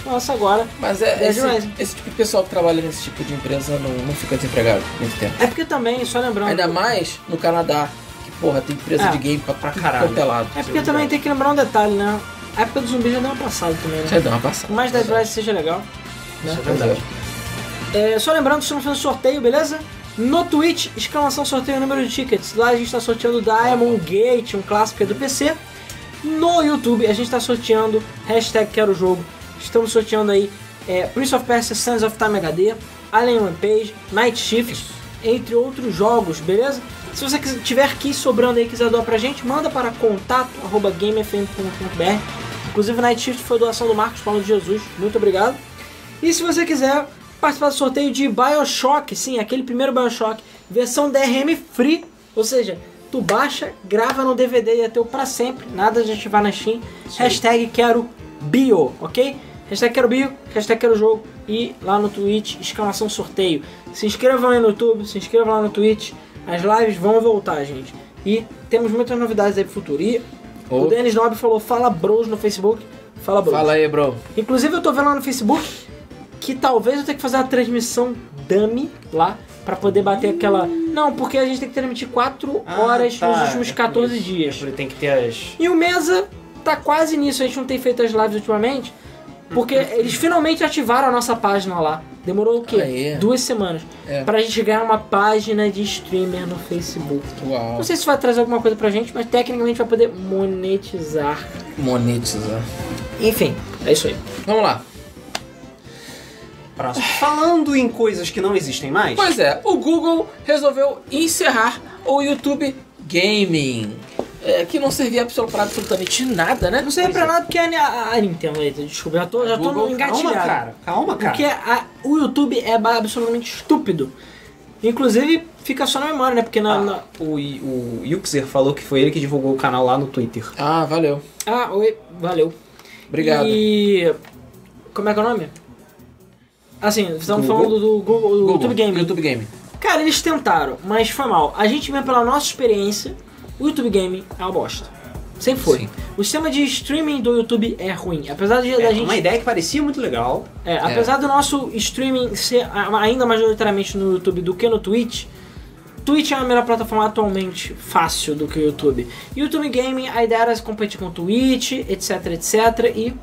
Lança agora. Mas é, esse, esse tipo de pessoal que trabalha nesse tipo de empresa não, não fica desempregado muito tempo. É porque também, só lembrando. Ainda mais no Canadá, que porra, tem empresa É. de game pra, Pra caralho. quanto é porque também tem que lembrar um detalhe, né? A época do zumbi já deu uma passada também, né? Já dá uma passada. Mais Dead Rising seja legal. Né? Isso é verdade. É, só lembrando, estamos fazendo sorteio, beleza? No Twitch, exclamação sorteio número de tickets. Lá a gente está sorteando Diamond Gate, um clássico do PC. No YouTube a gente está sorteando hashtag Quero Jogo. Estamos sorteando aí é, Prince of Persia Sons of Time HD, Alien Rampage, Night Shift, entre outros jogos, beleza? Se você tiver aqui sobrando aí quiser doar pra gente, manda para contato.gamefm.br Inclusive Night Shift foi doação do Marcos Paulo de Jesus, muito obrigado. E se você quiser participar do sorteio de Bioshock, sim, aquele primeiro Bioshock, versão DRM free, ou seja, tu baixa, grava no DVD e é teu pra sempre, nada de ativar na Steam. Hashtag quero bio, ok? Hashtag quero bio, hashtag quero jogo e lá no Twitch, exclamação sorteio. Se inscrevam aí no YouTube, se inscrevam lá no Twitch, as lives vão voltar, gente. E temos muitas novidades aí pro futuro. E Ô. o Denis Nobre falou, fala bros no Facebook, fala bros. Fala aí, bro. Inclusive eu tô vendo lá no Facebook que talvez eu tenha que fazer uma transmissão dummy lá pra poder bater aquela. Não, porque a gente tem que transmitir 4 Ah, horas tá, nos últimos é por 14 isso. dias. É Tem que ter as. E o Mesa tá quase nisso, a gente não tem feito as lives ultimamente. Porque eles finalmente ativaram a nossa página lá. Demorou o quê? Duas semanas. É. Pra gente ganhar uma página de streamer no Facebook. Uau. Não sei se vai trazer alguma coisa pra gente, mas tecnicamente vai poder monetizar. Monetizar. Enfim, é isso aí. Vamos lá. Próximo. Falando em coisas que não existem mais. Pois é, o Google resolveu encerrar o YouTube Gaming. É, que não servia pra absolutamente nada, né? Não serve pra nada porque a, a, a Nintendo, eita, desculpa, já tô, já tô Google, engatilhado. Calma, cara. Calma, cara. Porque a- o YouTube é absolutamente estúpido. Inclusive, fica só na memória, né? Porque na. Ah, na- o, o Yuxer falou que foi ele que divulgou o canal lá no Twitter. Ah, valeu. Ah, oi, valeu. Obrigado. E. Como é que é o nome? Assim, estamos Google? falando do Google, do Google, YouTube Gaming. YouTube Gaming. Cara, eles tentaram, mas foi mal. A gente vê pela nossa experiência, o YouTube Gaming é uma bosta. Sempre foi. Sim. O sistema de streaming do YouTube é ruim. Apesar de É, da gente. Uma ideia que parecia muito legal. É, apesar do nosso streaming ser ainda majoritariamente no YouTube do que no Twitch, Twitch é a melhor plataforma atualmente fácil do que o YouTube. YouTube Gaming, a ideia era competir com o Twitch, etc, etc, e...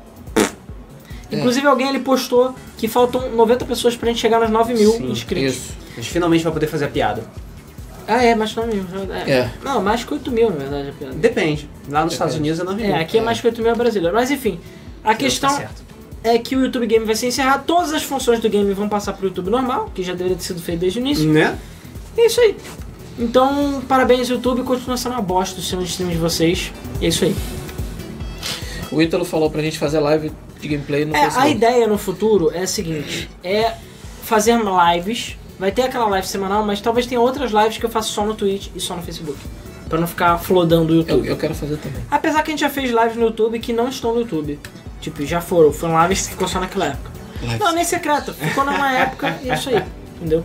É. Inclusive alguém ele postou que faltam 90 pessoas pra gente chegar nos 9 mil Sim, inscritos. Isso. A gente finalmente vai poder fazer a piada. Ah, é, mais que 9 mil. É. É. Não, mais que 8 mil, na verdade. a piada. Depende. Lá nos Estados Depende. Unidos é 9 É, aqui é mais que 8 mil brasileiro. Mas enfim, a questão Tá certo. é que o YouTube Game vai ser encerrado, todas as funções do game vão passar pro YouTube normal, que já deveria ter sido feito desde o início. Né? É isso aí. Então, parabéns YouTube, continua sendo uma bosta o sistema de streaming de vocês. E é isso aí. O Ítalo falou pra gente fazer live de gameplay no É, a ideia no futuro é a seguinte: é fazer lives. Vai ter aquela live semanal, mas talvez tenha outras lives que eu faço só no Twitch e só no Facebook. Pra não ficar flodando o Eu, YouTube. eu quero fazer também. Apesar que a gente já fez lives no YouTube que não estão no YouTube. Tipo, já foram. Foram lives que ficou só naquela época. Lives. Não, nem secreto. Ficou numa <laughs> época e é isso aí. Entendeu?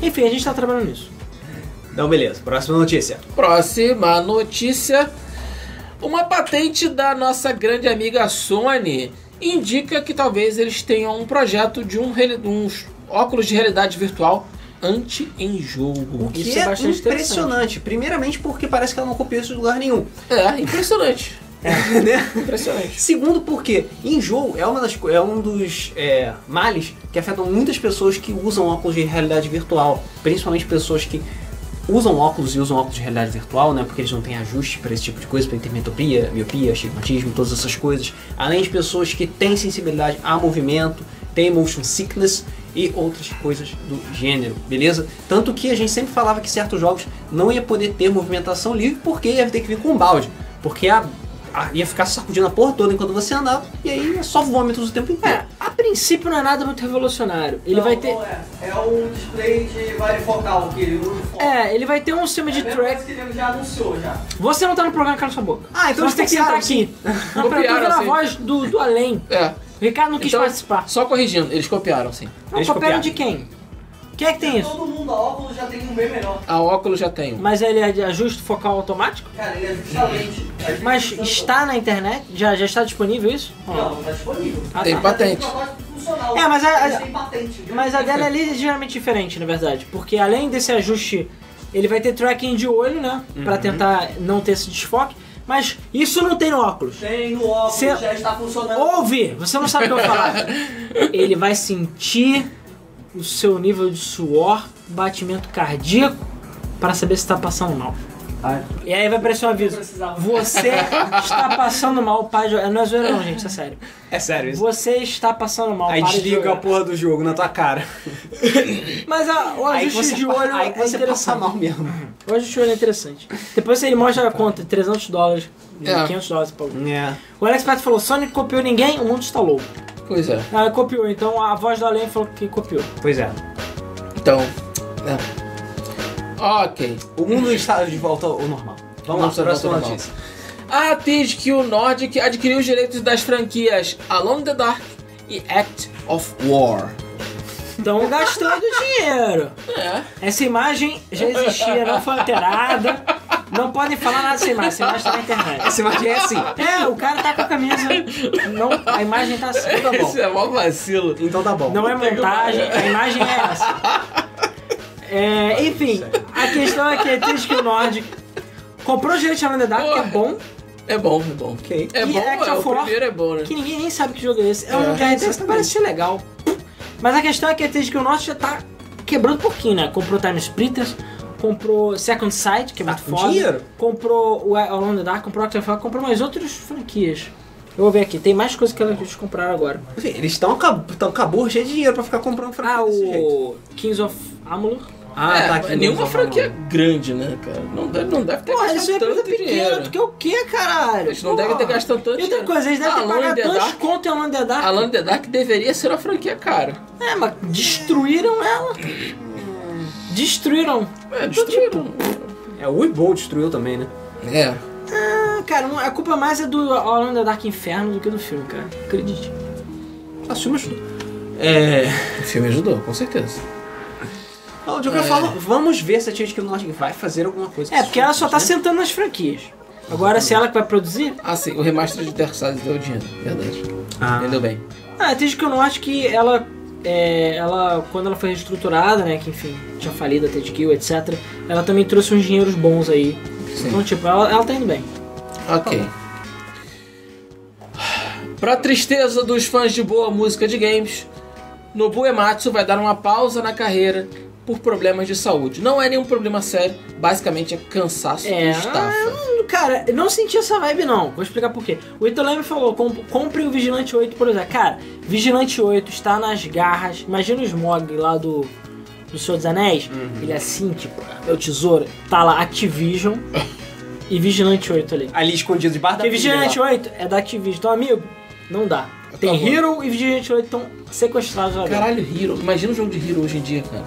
Enfim, a gente tá trabalhando nisso. Então, beleza. Próxima notícia. Próxima notícia. Uma patente da nossa grande amiga Sony indica que talvez eles tenham um projeto de um, óculos de realidade virtual anti-enjogo. Que Isso é é, impressionante. Primeiramente porque parece que ela não copiou isso de lugar nenhum. É, impressionante. né? Impressionante. Segundo porque enjoo é, uma das, é um dos é, males que afetam muitas pessoas que usam óculos de realidade virtual. Principalmente pessoas que usam óculos e usam óculos de realidade virtual, né? Porque eles não têm ajuste para esse tipo de coisa, para intermetopia, miopia, astigmatismo, todas essas coisas. Além de pessoas que têm sensibilidade a movimento, têm motion sickness e outras coisas do gênero, beleza? Tanto que a gente sempre falava que certos jogos não ia poder ter movimentação livre porque ia ter que vir com um balde. Porque a, a- ia ficar sacudindo a porra toda enquanto você andava e aí é só vômitos o tempo inteiro. É, a princípio não é nada muito revolucionário. Ele Não, vai ter. não é. É um display de varifocal que ele usa. foco. É, ele vai ter um sistema de É a mesma track. que ele já anunciou já. Você não tá no programa Cala Sua Boca. Ah, então você tem que sentar <laughs> copiaram, aqui. Copiaram, vendo a sim. voz do, do além. É. O Ricardo não quis Então, participar. Só corrigindo, eles copiaram, sim. Não, eles copiaram copiaram. de quem? Quem é que tem isso? Todo mundo a óculos já tem um bem menor. A óculos já tem. Mas ele é de ajuste focal automático? Cara, ele é justamente. a gente Mas está na internet? Já, já está disponível isso? Não, não tá disponível. Ah, Tem tá. patente. Tem um pacote funcional. É, mas a- a- patente. viu? Mas a dela é ligeiramente diferente, na verdade. Porque além desse ajuste, ele vai ter tracking de olho, né? Pra tentar não ter esse desfoque. Mas isso não tem no óculos. Tem no óculos, Cê- já está funcionando. Ouve! Você não sabe o que eu vou falar. <laughs> Ele vai sentir o seu nível de suor, batimento cardíaco, para saber se tá passando mal. E aí vai aparecer um aviso. Você está passando mal, pai. de- Não é zoeira não, gente, é sério. É sério isso. Você está passando mal, Aí desliga a porra do jogo na tua cara. <coughs> Mas a, o Aí ajuste você, de olho aí é você passa interessante. mal mesmo. O ajuste de olho é interessante. Depois ele mostra a conta, 300 dólares, É. 500 dólares pra alguém. É. O Alex Pato falou, Sonic copiou ninguém, o mundo está louco. Pois é. Ah, copiou, então a voz do Além falou que copiou. Pois é. Então. É. Ok. O mundo está de volta ao normal. Vamos lá, próxima notícia. A THQ Nordic adquiriu os direitos das franquias Alone in the Dark e Act of War. Estão gastando dinheiro. É. Essa imagem já existia, não foi alterada. Não podem falar nada dessa imagem, essa imagem tá na internet. Essa imagem é assim. É, o cara tá com a camisa. Não, a imagem tá assim, tá bom. Esse é mó vacilo. Então tá bom. Não é montagem, a imagem é essa. É, enfim, a questão é que a THQ Nordic comprou o direito de Alone Dark, que é bom, É bom, é bom. Ok. É E bom, é, o primeiro é bom, né? que ninguém nem sabe que jogo é esse. É um É, RTS que exatamente. parece ser legal. Mas a questão é que a THQ Nordic já tá quebrando um pouquinho, né? Comprou Time Splitters, comprou Second Sight, que é muito com foda. dinheiro. Comprou o Alone Dark, comprou o War, comprou mais outras franquias. Eu vou ver aqui, tem mais coisas que eles compraram agora. Enfim, eles estão com a cabor cheio de dinheiro pra ficar comprando Ah, desse jeito. o Kings of Amalur. Ah, é, tá aqui. nenhuma no- franquia grande, né, cara? Não deve, não deve ter Porra, gastado isso é empresa tanto pequena, dinheiro. tu quer o quê, caralho? Eles não devem ter gastado tanto E outra dinheiro. coisa, eles devem ter Alone in pagado tantos Dark- conto em in the Dark. In the Dark deveria ser uma franquia cara. É, mas destruíram ela. Destruíram. É, destruíram. É, o Weebol destruiu também, né? É. Ah, cara, não- a culpa mais é do in the Dark Inferno do que do filme, cara. Acredite. Assume ajudou. É. O filme ajudou, com certeza. Não, de qualquer É. forma, vamos ver se a THQ Nordic vai fazer alguma coisa. É, porque ela só tá né? sentando nas franquias. Agora, se ela que vai produzir... Ah, sim, o remaster de Dark Souls deu dinheiro, verdade. Ah. Entendeu bem. Ah, desde que eu não acho que ela... é, ela, quando ela foi reestruturada, né, que enfim, tinha falido a THQ, etc. Ela também trouxe uns dinheiros bons aí. Sim. Então, tipo, ela, ela tá indo bem. Ok. Pra tristeza dos fãs de boa música de games, Nobu Ematsu vai dar uma pausa na carreira por problemas de saúde. Não é nenhum problema sério, basicamente é cansaço É, e estafa. Cara, eu não senti essa vibe não. Vou explicar por quê. O Ito Leme falou, "Com- compre o Vigilante 8 por exemplo. Cara, Vigilante 8 está nas garras. Imagina o Smog lá do, do Senhor dos Anéis. Ele é assim, tipo, meu tesouro. Tá lá Activision <laughs> e Vigilante 8 ali. Ali escondido debaixo da Porque Vigilante pilha lá. 8 é da Activision. Então, amigo, não dá. Tem Tá bom. Hero e Vigilante 8 estão sequestrados lá dentro. Caralho, Hero. Imagina um jogo de Hero hoje em dia, cara.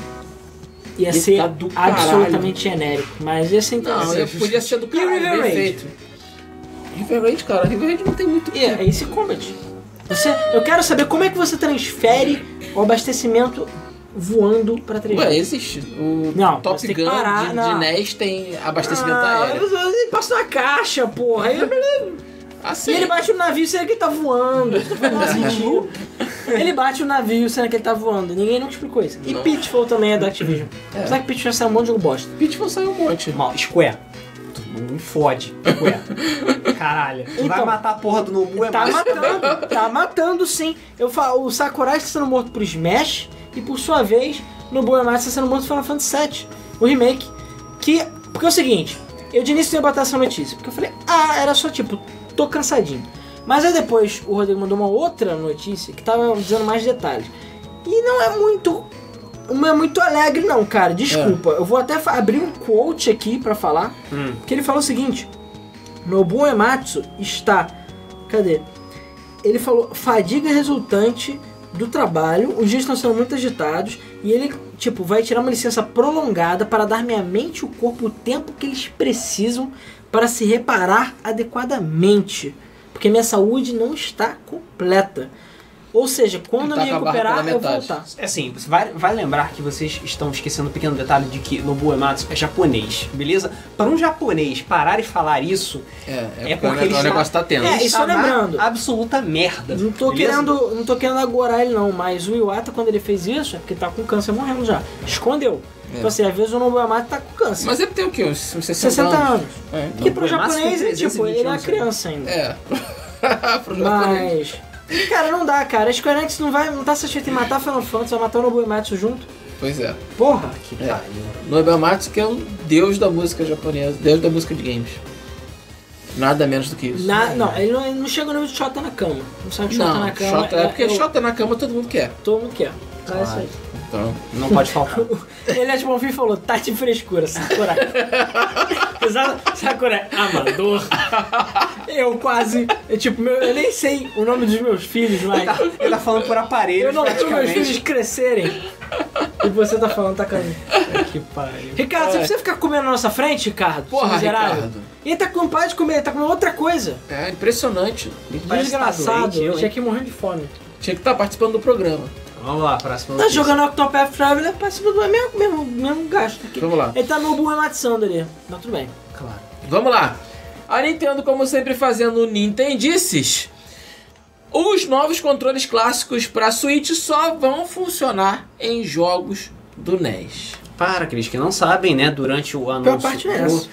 Ia ser tá caralho. absolutamente genérico. Mas ia ser Não, interessante. eu podia ser do E o caralho, River bem Raid? feito. River Raid, cara, River Raid não tem muito... E é Ace Combat. Você, eu quero saber como é que você transfere o abastecimento voando pra 3D. Ué, existe. O Não, Top Gun parar, de, não. de NES tem abastecimento ah, aéreo. Ele passa na caixa, porra. Aí ele, <laughs> Assim, e ele bate no navio sendo que ele tá voando. Não faz sentido. Ele bate o navio sendo que ele tá voando. Ninguém nunca explicou isso. E Não. Pitfall também é da Activision. É. Apesar que Pitfall saiu um monte de jogo bosta. Pitfall saiu um monte. Mal, Square. Não me fode, Square. <laughs> Caralho. Tu vai Então, matar a porra do Nobu é Tá mais. matando, tá matando sim. Eu falo, o Sakurai está sendo morto por Smash e por sua vez, no Boematsu está sendo morto por Final Fantasy VII, o remake. Que. Porque é o seguinte, eu de início ia botar essa notícia, porque eu falei, ah, era só tipo, tô cansadinho. Mas aí depois o Rodrigo mandou uma outra notícia que tava dizendo mais detalhes. E não é muito. Não é muito alegre, não, cara. Desculpa. Eu vou até abrir um quote aqui pra falar. Hum. Que ele falou o seguinte: Nobuo Ematsu está. Cadê? Ele falou fadiga resultante do trabalho, os dias estão sendo muito agitados e ele, tipo, vai tirar uma licença prolongada para dar minha mente e o corpo o tempo que eles precisam para se reparar adequadamente, porque minha saúde não está completa. Ou seja, quando Ele eu me recuperar, eu vou voltar. É assim, você vai, vai lembrar que vocês estão esquecendo um pequeno detalhe de que Nobuo Ematsu é japonês, beleza? Para um japonês parar e falar isso, É, é, É porque, ele o está- negócio tá tenso. É, e na lembrando- absoluta merda. Não tô, beleza? querendo, não tô querendo agorar ele não, mas o Iwata quando ele fez isso é porque tá com câncer morrendo já. Escondeu. É. Então assim, às vezes o Nobuo Yamato tá com câncer. Mas ele tem o quê? Uns 60, 60 anos. É, Que pro Ematsu japonês é tipo, 320 ele é uma anos, criança ainda. é. <laughs> Pro japonês. Mas. Cara, não dá, cara. A Square Enix não, vai, não tá satisfeito em matar Final Fantasy, vai matar o Nobuo Ematsu junto. Pois é. Porra! Que É. pariu. Nobel Matsu que é um deus da música japonesa, deus da música de games. Nada menos do que isso. Na, não, ele não, ele não chega no nível de Shota na cama. Não sabe que Shota Não, na cama. Shota- é porque eu- Shota na cama todo mundo quer. Todo mundo quer. Então é isso aí. Então, Não pode faltar. <laughs> Ele é tipo um filho e falou, tá de frescura, Sakura. <laughs> Sakura, amador. Eu quase, eu, tipo, meu- eu nem sei o nome dos meus filhos, mas Ele tá falando por aparelho, eu não vi meus filhos crescerem. E você tá falando, tá caminho. Que pariu. Ricardo, você precisa ficar comendo na nossa frente, Ricardo? Porra, miserável? Ricardo. E ele tá com paz de comer, ele tá comendo outra coisa. é impressionante. Que tá Desgraçado, doente, eu, tinha aqui morrendo de fome. Tinha que estar participando do programa. Vamos lá, próxima Tá notícia. jogando Octopath Traveler, participa do mesmo, mesmo, mesmo gasto aqui. Vamos lá. Ele tá no Burro Matsando ali. Mas tudo bem. Claro. Vamos lá. A Nintendo, como sempre, fazendo Nintendices. Os novos controles clássicos para Switch só vão funcionar em jogos do NES. Para aqueles que não sabem, né, durante o anúncio parte é essa.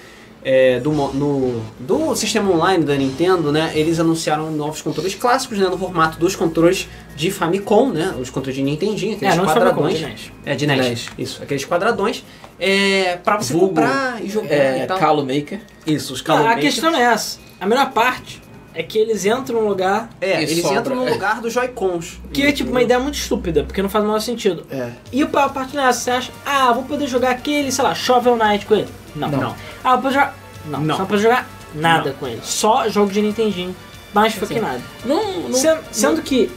É, do, no, do sistema online da Nintendo, né, eles anunciaram novos controles clássicos, né, no formato dos controles de Famicom, né, os controles de Nintendinho, aqueles É, não de Famicom, quadradões. de NES. É, de NES. NES. Isso, aqueles quadradões, é, pra você Vulgo, comprar e jogar É, e tal. Calo Maker. Isso, os Ah, Call a Maker. questão não é essa. A melhor parte é que eles entram num lugar É, E eles sobra. entram no lugar dos Joy-Cons. que é tipo uma ideia muito estúpida, porque não faz o menor sentido. É. E a parte não é essa, você acha, ah, vou poder jogar aquele, sei lá, Shovel Knight com ele. Não, Não. não. Ah, poder jogar. Não, Não. só pra jogar nada com ele. Só jogo de Nintendinho. Mais Assim, fucking nada. Não, não, Sendo, sendo que.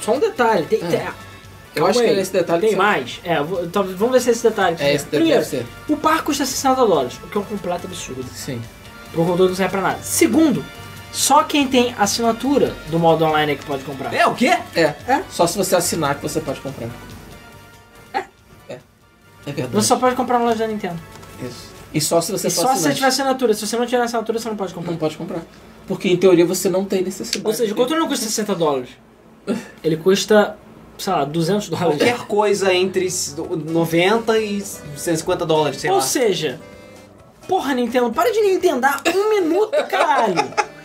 Só um detalhe. Tem, É. tem- eu acho que é esse detalhe Tem que mais? É, vou- então, vamos ver se é esse detalhe. que É, esse deve Primeiro, ser. o par custa 60 dólares, o que é um completo absurdo. Sim. Pro controle não serve pra nada. Segundo, só quem tem assinatura do modo online é que pode comprar. É, o quê? É. É? Só se você assinar que você pode comprar. É. É. É verdade. Você só pode comprar na loja da Nintendo. Isso. E só se você E for só se você tiver assinatura. Se você não tiver assinatura, você não pode comprar. Não pode comprar. Porque em teoria você não tem necessidade. Ou seja, o controle não custa 60 dólares. <laughs> Ele custa, sei lá, 200 dólares. Qualquer coisa entre 90 e 150 dólares, sei Ou lá. seja, porra, Nintendo, para de Nintendar um minuto, caralho.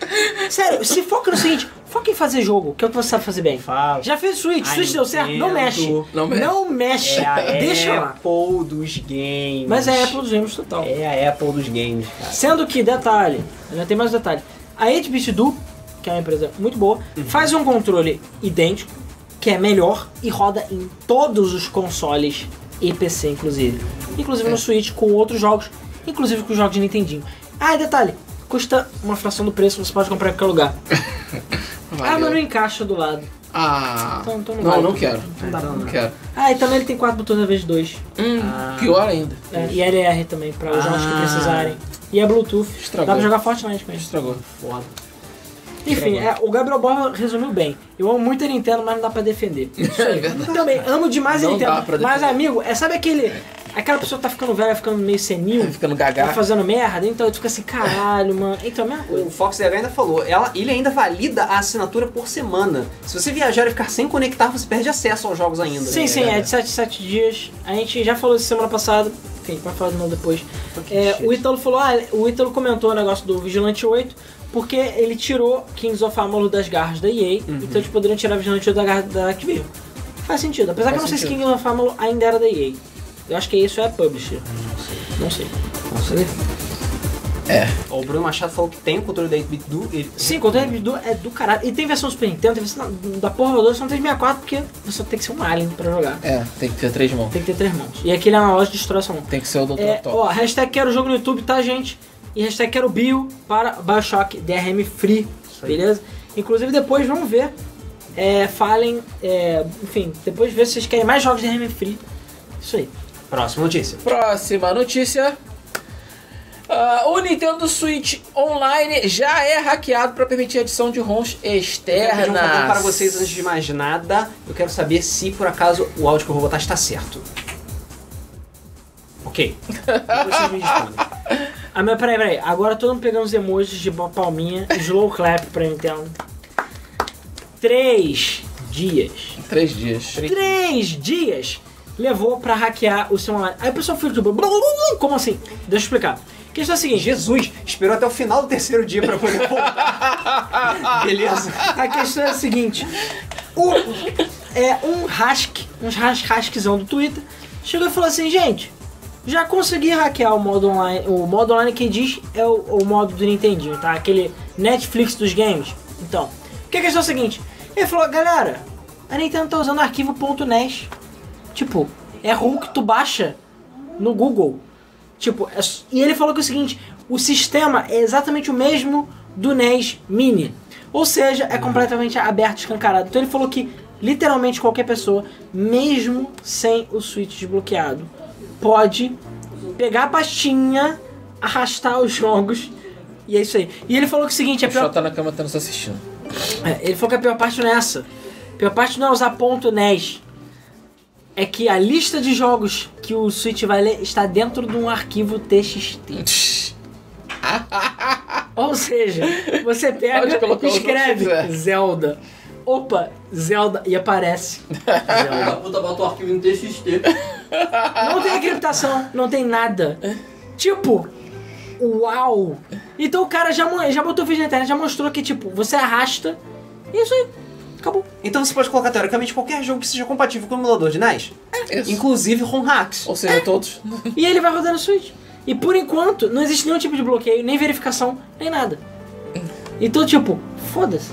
<laughs> Sério, se foca no seguinte, foca em fazer jogo, que é o que você sabe fazer bem. Fala. Já fez Switch, A Switch deu certo, não mexe. Não mexe. Não mexe, É a <laughs> deixa lá. Apple dos games. Mas é a Apple dos games total. É a Apple dos games, cara. Sendo que, detalhe, ainda tem mais um detalhe. A 8-Bit Do, que é uma empresa muito boa, faz um controle idêntico, que é melhor e roda em todos os consoles e PC, inclusive. Inclusive no Switch, com outros jogos, inclusive com os jogos de Nintendinho. Ah, e detalhe, custa uma fração do preço, você pode comprar em qualquer lugar. <laughs> Ah, Valeu. mas não encaixa do lado. Ah. Então- então não não, vale. não quero. Não dá pra- Não quero. Ah, e também ele tem quatro botões ao invés de dois. Hum, Ah. Pior ainda. É, e LR também, para os jogos que Ah. precisarem. E é Bluetooth. Estragou. Dá pra jogar Fortnite com ele. Estragou. Foda. Enfim, é, o Gabriel Borba resumiu bem. Eu amo muito a Nintendo, mas não dá pra defender. <laughs> Isso aí. É verdade. Também, amo demais a Não Nintendo. dá pra Mas, amigo, é sabe aquele. Aquela pessoa tá ficando velha, ficando meio senil, <laughs> Ficando tá gaga. fazendo merda, então tu fica assim, caralho, mano. Então, é a mesma coisa. O Fox ainda falou, ela, ele ainda valida a assinatura por semana. Se você viajar e ficar sem conectar, você perde acesso aos jogos ainda. Sim, sim, é de 7 7 dias. A gente já falou isso semana passada. Enfim, vai falar de novo depois. É, o Ítalo falou, ah, o Ítalo comentou o negócio do Vigilante 8, porque ele tirou Kings of Amalur das garras da EA, Uhum. então eles poderiam tirar Vigilante 8 da garra da Activision. Faz sentido, apesar que eu Faz não sei se sentido. Kings of Amalur ainda era da EA. Eu acho que isso é publisher. Não sei. Nossa, ele- O Bruno Machado falou que tem o controle da 8-bit do. Ele... Sim, o controle do é do caralho. E tem versão Super Nintendo, tem versão da porra do só não tem 64 porque você tem que ser um alien pra jogar. É, tem que ter três mãos. Tem que ter três mãos. E aquele é uma loja de mão. Tem que ser o Dr. É, Top. ó, hashtag quero jogo no YouTube, tá, gente? E hashtag quero bio para Bioshock DRM Free, beleza? Inclusive depois vamos ver, é, falem, é, enfim, depois ver se vocês querem mais jogos DRM Free. Isso aí. Próxima notícia. Próxima notícia. Ah, o Nintendo Switch Online já é hackeado para permitir a adição de ROMs Eu quero pedir um externas. para vocês antes de mais nada. Eu quero saber se por acaso o áudio que eu vou botar está certo. Ok. Depois vocês me respondem. Ah, mas peraí, peraí. Agora todo mundo pegando os emojis de palminha, slow clap pra Nintendo. Três dias. Três dias. Três dias levou pra hackear o seu online. Aí o pessoal fica tipo, como assim? Deixa eu explicar. A questão é a seguinte: Jesus, esperou até o final do terceiro dia para poder voltar. <laughs> Beleza? a questão é a seguinte: o, é um hask, uns haskzão do Twitter, chegou e falou assim, gente. Já consegui hackear o modo online. O modo online que diz é o, o modo do Nintendinho, tá? Aquele Netflix dos games. Então, o que a questão é a seguinte? Ele falou, galera, a Nintendo tá usando arquivo .NES. Tipo, é ROM que tu baixa no Google. Tipo, é e ele falou que é o seguinte, o sistema é exatamente o mesmo do NES Mini. Ou seja, é completamente aberto, escancarado. Então ele falou que literalmente qualquer pessoa, mesmo sem o Switch desbloqueado, pode pegar a pastinha, arrastar os jogos e é isso aí. E ele falou que é o seguinte, a O pior tá na cama tá nos assistindo. é, ele falou que a pior parte não é essa. A pior parte não é usar ponto NES. É que a lista de jogos que o Switch vai ler está dentro de um arquivo TXT. <laughs> Ou seja, você pega e o nome que escreve. Zelda. Opa, Zelda e aparece. <laughs> Filho da puta bota o arquivo no TXT. Não tem encriptação, não tem nada. Tipo, uau! Então o cara já, já botou vídeo na internet, já mostrou que, tipo, você arrasta. Isso aí. Acabou. Então você pode colocar teoricamente qualquer jogo que seja compatível com o emulador de NES. Isso. Inclusive ROM hacks. Ou seja, todos. E ele vai rodar no Switch. E por enquanto, não existe nenhum tipo de bloqueio, nem verificação, nem nada. Então, tipo, foda-se.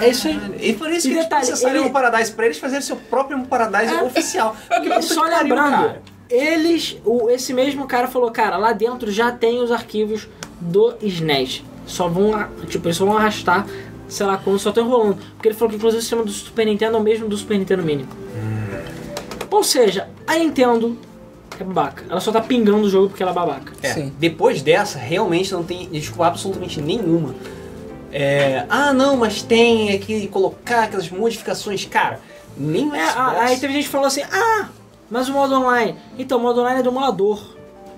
É isso aí. E por isso E que eles detalhe, processaram ele- o Paradise pra eles fazerem seu próprio Paradise É. oficial. <laughs> Porque Só lembrando, cara. eles, o, esse mesmo cara falou, cara, lá dentro já tem os arquivos do SNES. Só vão, tipo, eles só vão arrastar, sei lá quando, só estão enrolando. Porque ele falou que inclusive o sistema do Super Nintendo é o mesmo do Super Nintendo Mini. Ou seja, a Nintendo é babaca. Ela só tá pingando o jogo porque ela é babaca. É, Sim. Depois dessa, realmente não tem desculpa absolutamente nenhuma. É, ah, não, mas tem que colocar aquelas modificações. Cara, nem É, a- aí teve gente que falou assim, ah, mas o modo online. Então, o modo online é do emulador,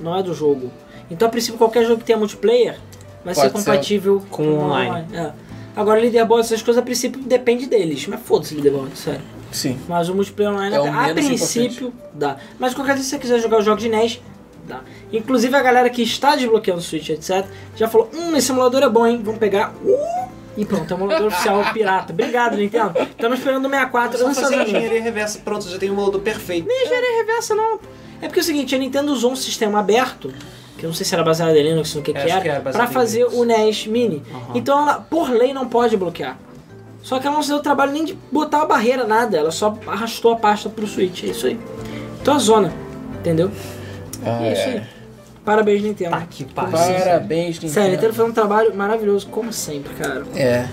não é do jogo. Então, a princípio, qualquer jogo que tenha multiplayer vai ser Pode ser compatível com o modo online. É. Agora, leaderboard, essas coisas, a princípio, depende deles. Mas foda-se leaderboard, sério. Sim. Mas o multiplayer online, É o a princípio, dá. Mas qualquer vez que você quiser jogar os jogos de NES, dá. Inclusive, a galera que está desbloqueando o Switch, etc., já falou, hum, esse emulador é bom, hein? Vamos pegar... Uh! <laughs> E pronto, é o emulador oficial pirata. Obrigado, Nintendo. Estamos esperando o 64 Só nos fazer Estados Unidos. engenharia reversa, pronto, já tem um emulador perfeito. Nem engenharia reversa, não. É porque é o seguinte, a Nintendo usou um sistema aberto, que eu não sei se era baseado em Linux, no que, era, que era em fazer o NES Mini. Então ela, por lei, não pode bloquear. Só que ela não se deu o trabalho nem de botar a barreira, nada. Ela só arrastou a pasta pro Switch, é isso aí. Então a zona, entendeu? Ah, é isso aí. Parabéns, Nintendo. Tá que. Parabéns, Nintendo. Sério, a Nintendo fez um trabalho maravilhoso, como sempre, cara. É.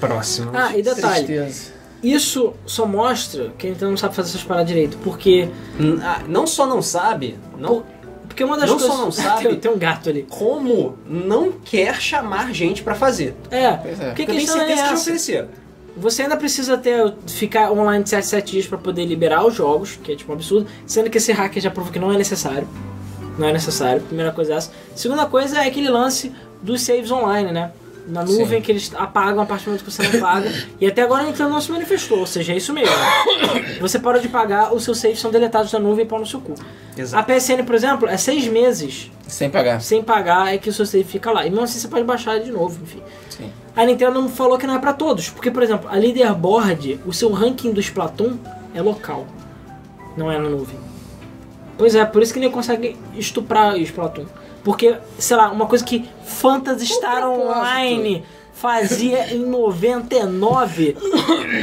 Próximo. Ah, e detalhe, Tristeza. isso só mostra que a Nintendo não sabe fazer essas paradas direito, porque... Ah, Não só não sabe, não, Porque uma das Não só coisas... não <laughs> sabe- tem, tem um gato ali. como não quer chamar gente pra fazer. É, Pois é. porque a Porque tenho questão é que ofereceram. Você ainda precisa ter ficar online de 7 7 dias pra poder liberar os jogos, que é tipo um absurdo, sendo que esse hacker já provou que não é necessário. Não é necessário, primeira coisa é essa. Segunda coisa é aquele lance dos saves online, né? Na nuvem Sim. que eles apagam a partir do momento que você não paga. e até agora a Nintendo não se manifestou, ou seja, é isso mesmo. <coughs> Você parou de pagar, os seus saves são deletados da nuvem e pau no seu cu. A Exato. PSN, por exemplo, é seis meses Sem pagar. sem pagar é que o seu save fica lá. E mesmo assim você pode baixar de novo, enfim. Sim. A Nintendo falou que não é pra todos, porque, por exemplo, a leaderboard, o seu ranking do Splatoon é local, não é na nuvem. Pois é, por isso que nem consegue estuprar o Splatoon. Porque, sei lá, uma coisa que Phantasy Star. Online fazia em 99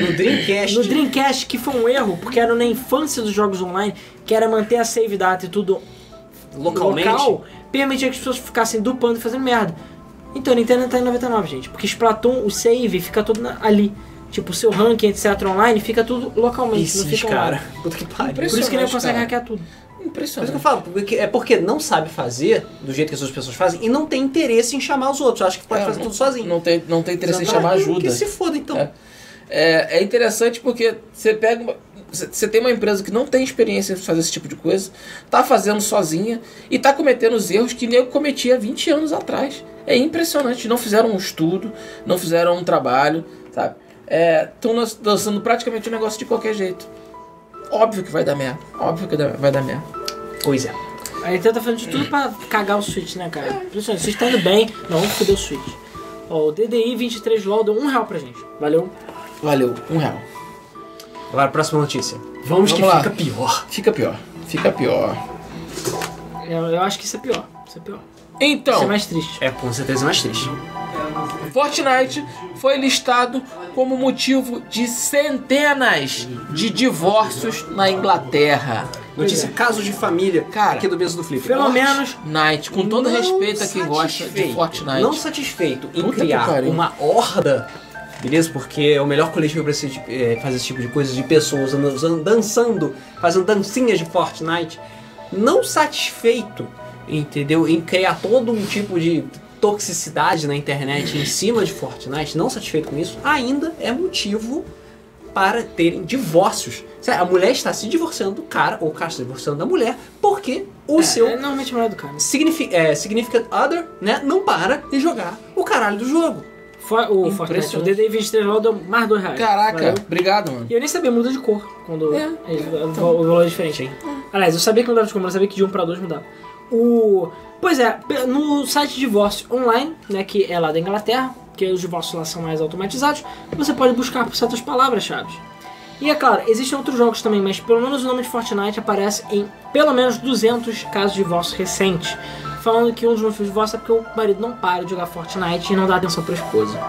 No Dreamcast. no Dreamcast, que foi um erro, porque era na infância dos jogos online, que era manter a save data e tudo localmente. local, permitia que as pessoas ficassem dupando e fazendo merda. Então a Nintendo tá em 99, gente. Porque Splatoon, o save fica todo na- ali. Tipo, o seu ranking, etc. online, fica tudo localmente, não Esses, fica cara. Puta que pariu. Por isso que Impressionante, consegue hackear tudo. Por isso Impressionante. que eu falo, porque- é porque não sabe fazer do jeito que as outras pessoas fazem e não tem interesse em chamar os outros. Acha que pode É, fazer não- tudo sozinho. Não tem, não tem interesse em chamar ajuda. Que se foda então. É. É, é interessante porque você pega uma, você tem uma empresa que não tem experiência em fazer esse tipo de coisa, tá fazendo sozinha e tá cometendo os erros que nego cometia 20 anos atrás. É impressionante. Não fizeram um estudo, não fizeram um trabalho, sabe? Estão lançando praticamente um negócio de qualquer jeito. Óbvio que vai dar merda. Óbvio que vai dar merda. Pois é. A Nintendo tá fazendo de tudo pra cagar o Switch, né, cara? Impressionante. O Switch tá indo bem, não vamos foder o Switch. Ó, o DDI 23 LOL deu um real pra gente. Valeu. Valeu, um real. Agora, próxima notícia. Vamos, que Vamos lá. fica pior. Fica pior. Fica pior. Eu, eu acho que isso é pior. Isso é pior. Isso Então, é mais triste. É, com certeza mais triste. Fortnite foi listado como motivo de centenas de divórcios na Inglaterra. Notícia casos de família Cara, aqui do mesmo do Flip. Pelo menos Fortnite, com todo respeito a quem gosta de Fortnite. Não satisfeito em Puta criar uma horda, beleza? Porque é o melhor coletivo pra se, é, fazer esse tipo de coisa, de pessoas andando- dançando, fazendo dancinhas de Fortnite. Não satisfeito, entendeu? Em criar todo um tipo de toxicidade na internet em cima de Fortnite, não satisfeito com isso, ainda é motivo para terem divórcios. A mulher está se divorciando do cara, ou o cara está se divorciando da mulher, porque o é, seu é normalmente melhor do cara. signifi é, Significant Other, né, não para de jogar o caralho do jogo. For, o Fortnite, o Impressionante. DDI 23 LOL deu mais dois reais. Caraca, Valeu. obrigado, mano. E eu nem sabia, muda de cor quando É. o valor é diferente. Aliás, eu sabia que mudava de cor, mas eu sabia que de um pra dois mudava. O... Pois é, no site de divórcio online, né, que é lá da Inglaterra, que os divórcios lá são mais automatizados, você pode buscar por certas palavras-chave. E é claro, existem outros jogos também, mas pelo menos o nome de Fortnite aparece em pelo menos 200 casos de divórcio recentes, falando que um dos motivos de divórcio é porque o marido não para de jogar Fortnite e não dá atenção pra esposa.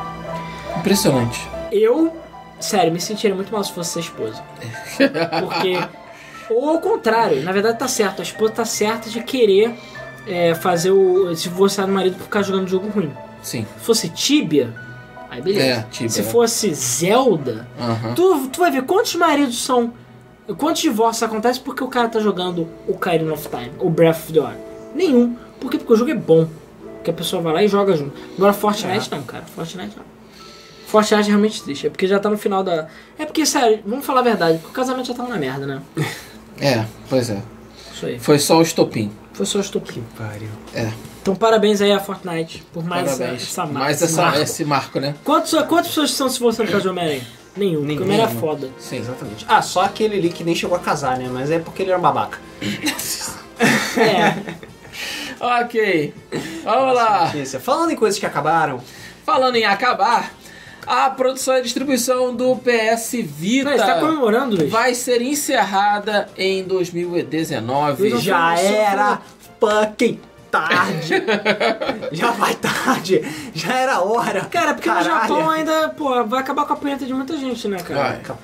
Impressionante. Eu, sério, me sentiria muito mal se fosse ser esposa. <laughs> Porque. Ou ao contrário, na verdade tá certo. A esposa tá certa de querer é, fazer o. se divorciar do marido por ficar jogando jogo ruim. Sim. Se fosse Tibia, aí beleza. É, Tibia, se né? fosse Zelda, tu, tu vai ver quantos maridos são. Quantos divórcios acontecem porque o cara tá jogando o Ocarina of Time, ou Breath of the Wild? Nenhum. Por quê? Porque o jogo é bom. Que a pessoa vai lá e joga junto. Agora Fortnite não, cara. Fortnite não. Fortnite é realmente triste. É porque já tá no final da. É porque, sério, vamos falar a verdade, porque o casamento já tava na merda, né? É, pois é. Isso aí. Foi só o estopim. Foi só estupim. Pariu. É. Então parabéns aí a Fortnite por mais essa, Parabéns. essa marca. Mais esse essa, marco. esse marco, né? Quantos, quantas pessoas estão se causa de Homem-Aranha? Nenhum. Porque o Homem-Aranha é foda. Sim. Exatamente. Ah, só aquele ali que nem chegou a casar, né? Mas é porque ele era um babaca. <laughs> É. Ok. Vamos lá. Notícia. Falando em coisas que acabaram, Falando em acabar, a produção e distribuição do PS Vita Mas tá comemorando, Luiz? vai ser encerrada em 2019. Luiz, já era fucking tarde. <laughs> já vai tarde. Já era hora. Cara, porque Caralho. no Japão ainda, pô, vai acabar com a punheta de muita gente, né, cara? Vai.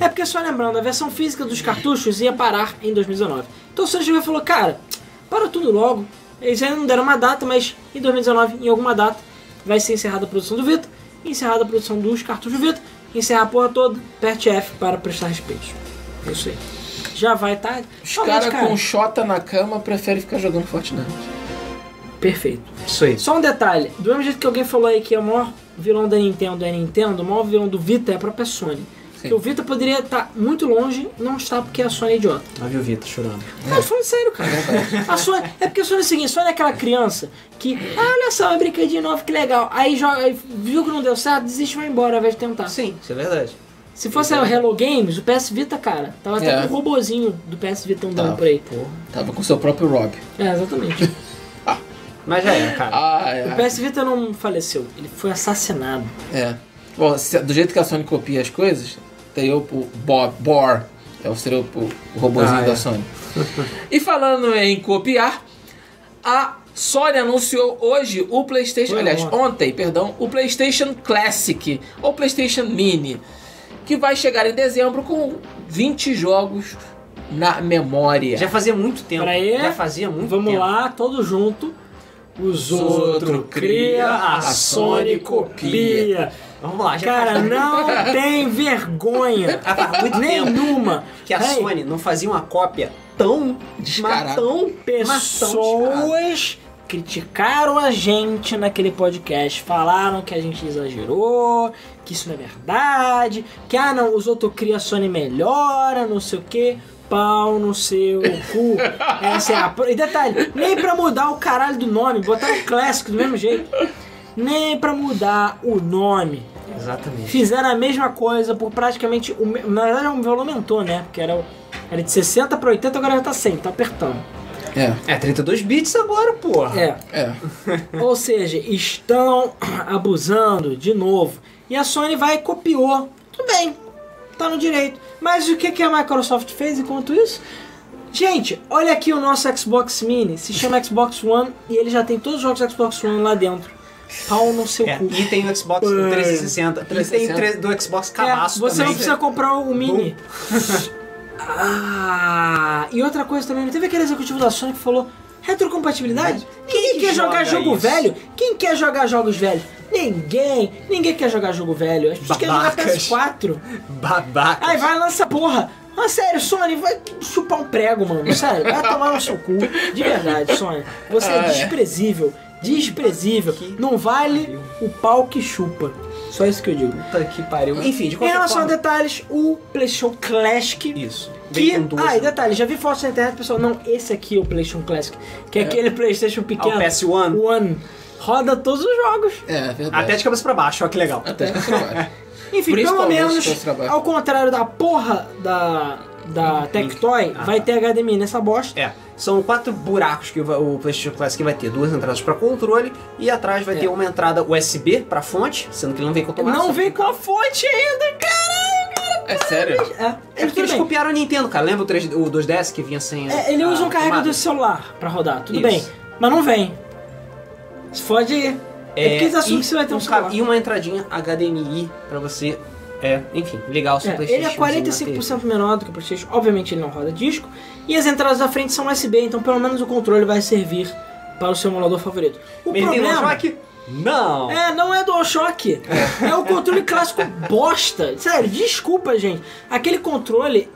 É porque só lembrando, a versão física dos cartuchos ia parar em 2019. Então o Sony e falou, cara, para tudo logo. Eles ainda não deram uma data, mas em 2019, em alguma data, vai ser encerrada a produção do Vita, encerrada a produção dos cartuchos do Vita, encerrar a porra toda, aperte F para prestar respeito. É isso aí. Já vai estar. Os caras com Xota na cama preferem ficar jogando Fortnite. Perfeito. Isso aí. Só um detalhe, do mesmo jeito que alguém falou aí que o maior vilão da Nintendo é a Nintendo, o maior vilão do Vita é a própria Sony. Sim. Que o Vita poderia estar muito longe, não está porque a Sony é idiota. Lá viu o Vitor chorando. Mas falando sério, cara. A Sony, é porque a Sony é o seguinte, a Sony é aquela criança que, ah, olha só, uma brinquedinho novo, que legal. Aí, joga, viu que não deu certo, desiste e vai embora ao invés de tentar. Sim, isso é verdade. Se fosse a Hello Games, o PS Vita, cara, tava até É. com um robozinho do PS Vita andando por aí. Tava com seu próprio Rob. É, exatamente. <laughs> Mas já era, cara. Ah, O é. PS Vita não faleceu, ele foi assassinado. é. Bom, se- do jeito que a Sony copia as coisas, tem o, o Bob, Bor, é o, seria o, o robozinho Ah, é. da Sony. e falando em copiar, a Sony anunciou hoje o PlayStation, Foi aliás, ontem. ontem, perdão, o PlayStation Classic ou PlayStation Mini, que vai chegar em dezembro com 20 jogos na memória. Já fazia muito tempo. Peraí. Já fazia muito Vamos tempo. lá, todos juntos. Os outro outros cria, a Sony copia. Vamos lá, já Cara, não tem vergonha <laughs> nenhuma. que a Ei, Sony não fazia uma cópia tão Descarada. tão. Pessoas criticaram a gente naquele podcast, falaram que a gente exagerou, que isso não é verdade, que ah não, os outros cria a Sony melhora, não sei o que. Pau no seu cu. Essa é a. E detalhe, nem pra mudar o caralho do nome, botaram o clássico do mesmo jeito. Nem pra mudar o nome. Exatamente. Fizeram a mesma coisa por praticamente. o Na verdade, o valor aumentou, né? Porque era, era de 60 pra 80, agora já tá 100, tá apertando. É, É, 32 bits agora, porra. É. é. <laughs> Ou seja, estão abusando de novo. E a Sony vai e copiou. Tudo bem, tá no direito. Mas o que, que a Microsoft fez enquanto isso? Gente, olha aqui o nosso Xbox Mini. Se chama Xbox One e ele já tem todos os jogos Xbox One lá dentro. Pau no seu É, cu. e tem o Xbox 360. E tem 360. tre- do Xbox É, Cabaço você também. não precisa comprar o Mini. ah, e outra coisa também, não teve aquele executivo da Sony que falou retrocompatibilidade? Quem que quer jogar joga jogo isso? velho? Quem quer jogar jogos velhos? Ninguém. Ninguém quer jogar jogo velho. As pessoas querem jogar Babacas. PS4. Babaca. Aí vai lança porra. Ah, sério, Sony, vai chupar um prego, mano. Sério, vai tomar no seu cu. De verdade, Sony. Você Ah, é é. desprezível. Desprezível. Não vale o pau que chupa. Só isso que eu digo. Puta que pariu. Enfim, de Em qualquer relação a forma. detalhes, o PlayStation Classic. Isso. Que, Vem com duas. ah, e detalhe, já vi fotos na internet, pessoal. Não, esse aqui é o PlayStation Classic. Que é, aquele PlayStation Ah, pequeno. o PS1. One. Roda todos os jogos. É, verdade. Até de cabeça pra baixo, ó que legal. Até de trabalho. <laughs> Enfim, pelo menos, ao contrário da porra da, da Tectoy, Ah, vai tá. ter HDMI nessa bosta. É, são quatro buracos que o PlayStation Classic vai ter. Duas entradas para controle e atrás vai É. ter uma entrada USB para fonte, sendo que ele não vem com tomada. Não vem com a fonte ainda, caralho, cara. É sério? É, É porque eles bem. copiaram a Nintendo, cara. Lembra o, 3, o 2DS que vinha sem. É, ele usa um carregador de celular pra rodar, tudo Isso. bem. Mas não vem. Se fode aí. É, porque eles assumem e que você vai ter um celular. E uma entradinha HDMI pra você, é, enfim, ligar o seu É, PlayStation. ele é 45% menor do que o PlayStation, obviamente ele não roda disco. E as entradas da frente são USB, então pelo menos o controle vai servir para o seu emulador favorito. O tem problema DualShock? Não! é, não é DualShock. É o controle clássico bosta. Sério, desculpa, gente. Aquele controle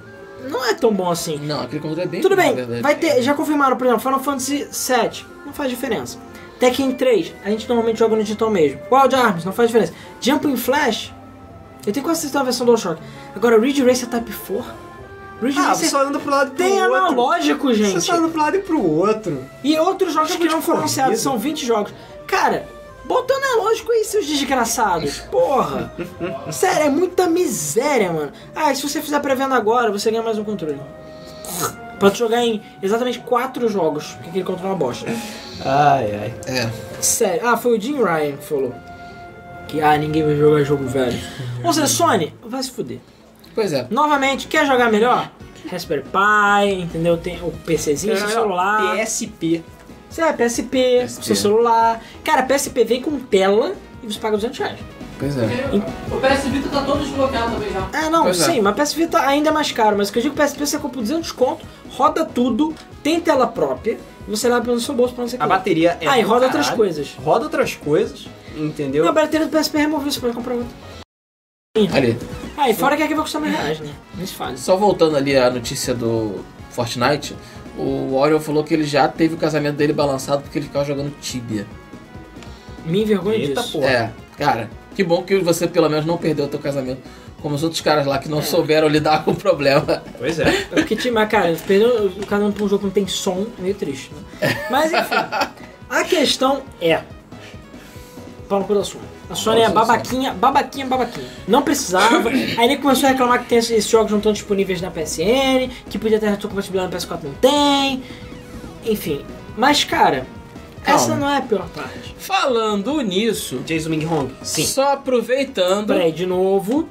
não é tão bom assim. Não, aquele controle é bem Tudo bem, vai ter, já confirmaram, por exemplo, Final Fantasy VII, não faz diferença. Tekken 3, a gente normalmente joga no digital mesmo. Wild Arms, não faz diferença. Jumping Flash, eu tenho quase certeza a versão DualShock. Agora, Ridge Racer Type 4, Ridge Ah, você Racer só anda pro lado e pro tem outro. analógico, Você gente. só anda pro lado e pro outro. E outros jogos Jogo que não foram corrida. anunciados, são 20 jogos. Cara, bota analógico aí, seus desgraçados. Porra. <laughs> Sério, é muita miséria, mano. Ah, e se você fizer pré-venda agora, você ganha mais um controle. Pode jogar em exatamente 4 jogos, porque aquele controle é uma bosta. Ai, ai. É. Sério. Ah, foi o Jim Ryan que falou. Que, ah, ninguém vai jogar jogo velho. Ou seja, Sony, vai se fuder. Pois é. Novamente, quer jogar melhor? Raspberry Pi, entendeu? Tem o PCzinho, seu celular. PSP. Você é PSP, PSP. seu celular. Cara, PSP vem com tela e você paga 200 reais. Pois é. O PS Vita tá todo desbloqueado também já. É, não, Pois é. sim, mas PSP tá ainda mais caro. Mas o que eu digo PSP você compra por 200 conto, roda tudo, tem tela própria, e você leva pelo seu bolso pra onde você A bateria é. Ah, e roda outras coisas. Roda outras coisas, entendeu? Não, a bateria do PSP é removível, você pode comprar outra. Ali. Ah, e fora que aqui vai custar mil reais, né? Nem se faz. Só voltando ali a notícia do Fortnite, o Oriol falou que ele já teve o casamento dele balançado porque ele ficava jogando Tibia. Me envergonho Eita, disso. porra. É, cara, que bom que você pelo menos não perdeu o teu casamento. Como os outros caras lá que não souberam lidar com o problema. Pois é. Porque, time, mas, cara, perdeu o casamento pra um jogo que não tem som, é meio triste, né? Mas, enfim, a questão é... Pau no cu da Sony. A Sony é babaquinha, babaquinha, babaquinha. Não precisava. <coughs> Aí ele começou a reclamar que tem esses esses jogos não estão disponíveis na PSN, que podia ter retrocompatibilidade no PS4, não tem. Enfim. Mas, cara, Calma. essa não é a pior parte. Falando nisso, Jason Ming Hong? Sim. só aproveitando. Peraí, de novo.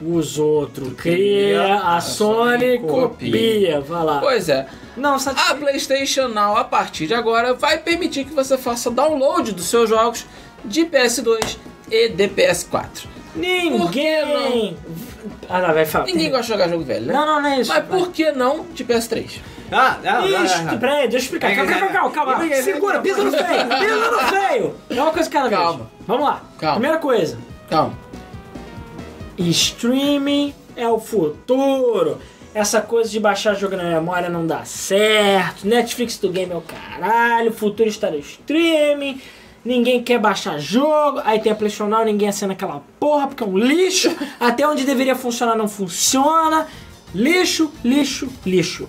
Os outros cria, a Sony copia. Vai lá. Pois é, Não, a. PlayStation Now, a partir de agora, vai permitir que você faça download dos seus jogos de PS2 e de PS4. Por que Ninguém. Ah, não, vai falar. Ninguém gosta de jogar jogo velho, né? Não, não, não é isso. Mas por que não de PS3? Ah, Ixi, ah, ah. peraí, deixa eu explicar. Calma, calma, calma, calma. Segura, pisa no freio, pisa no freio. É uma coisa cada vez. Calma. Vamos lá. Calma. Primeira coisa. Calma. Streaming é o futuro. Essa coisa de baixar jogo na memória não dá certo. Netflix do game é o caralho. O futuro está no streaming. Ninguém quer baixar jogo. Aí tem a PlayStation Now, ninguém assina aquela porra porque é um lixo. Até onde deveria funcionar não funciona. Lixo, lixo, lixo.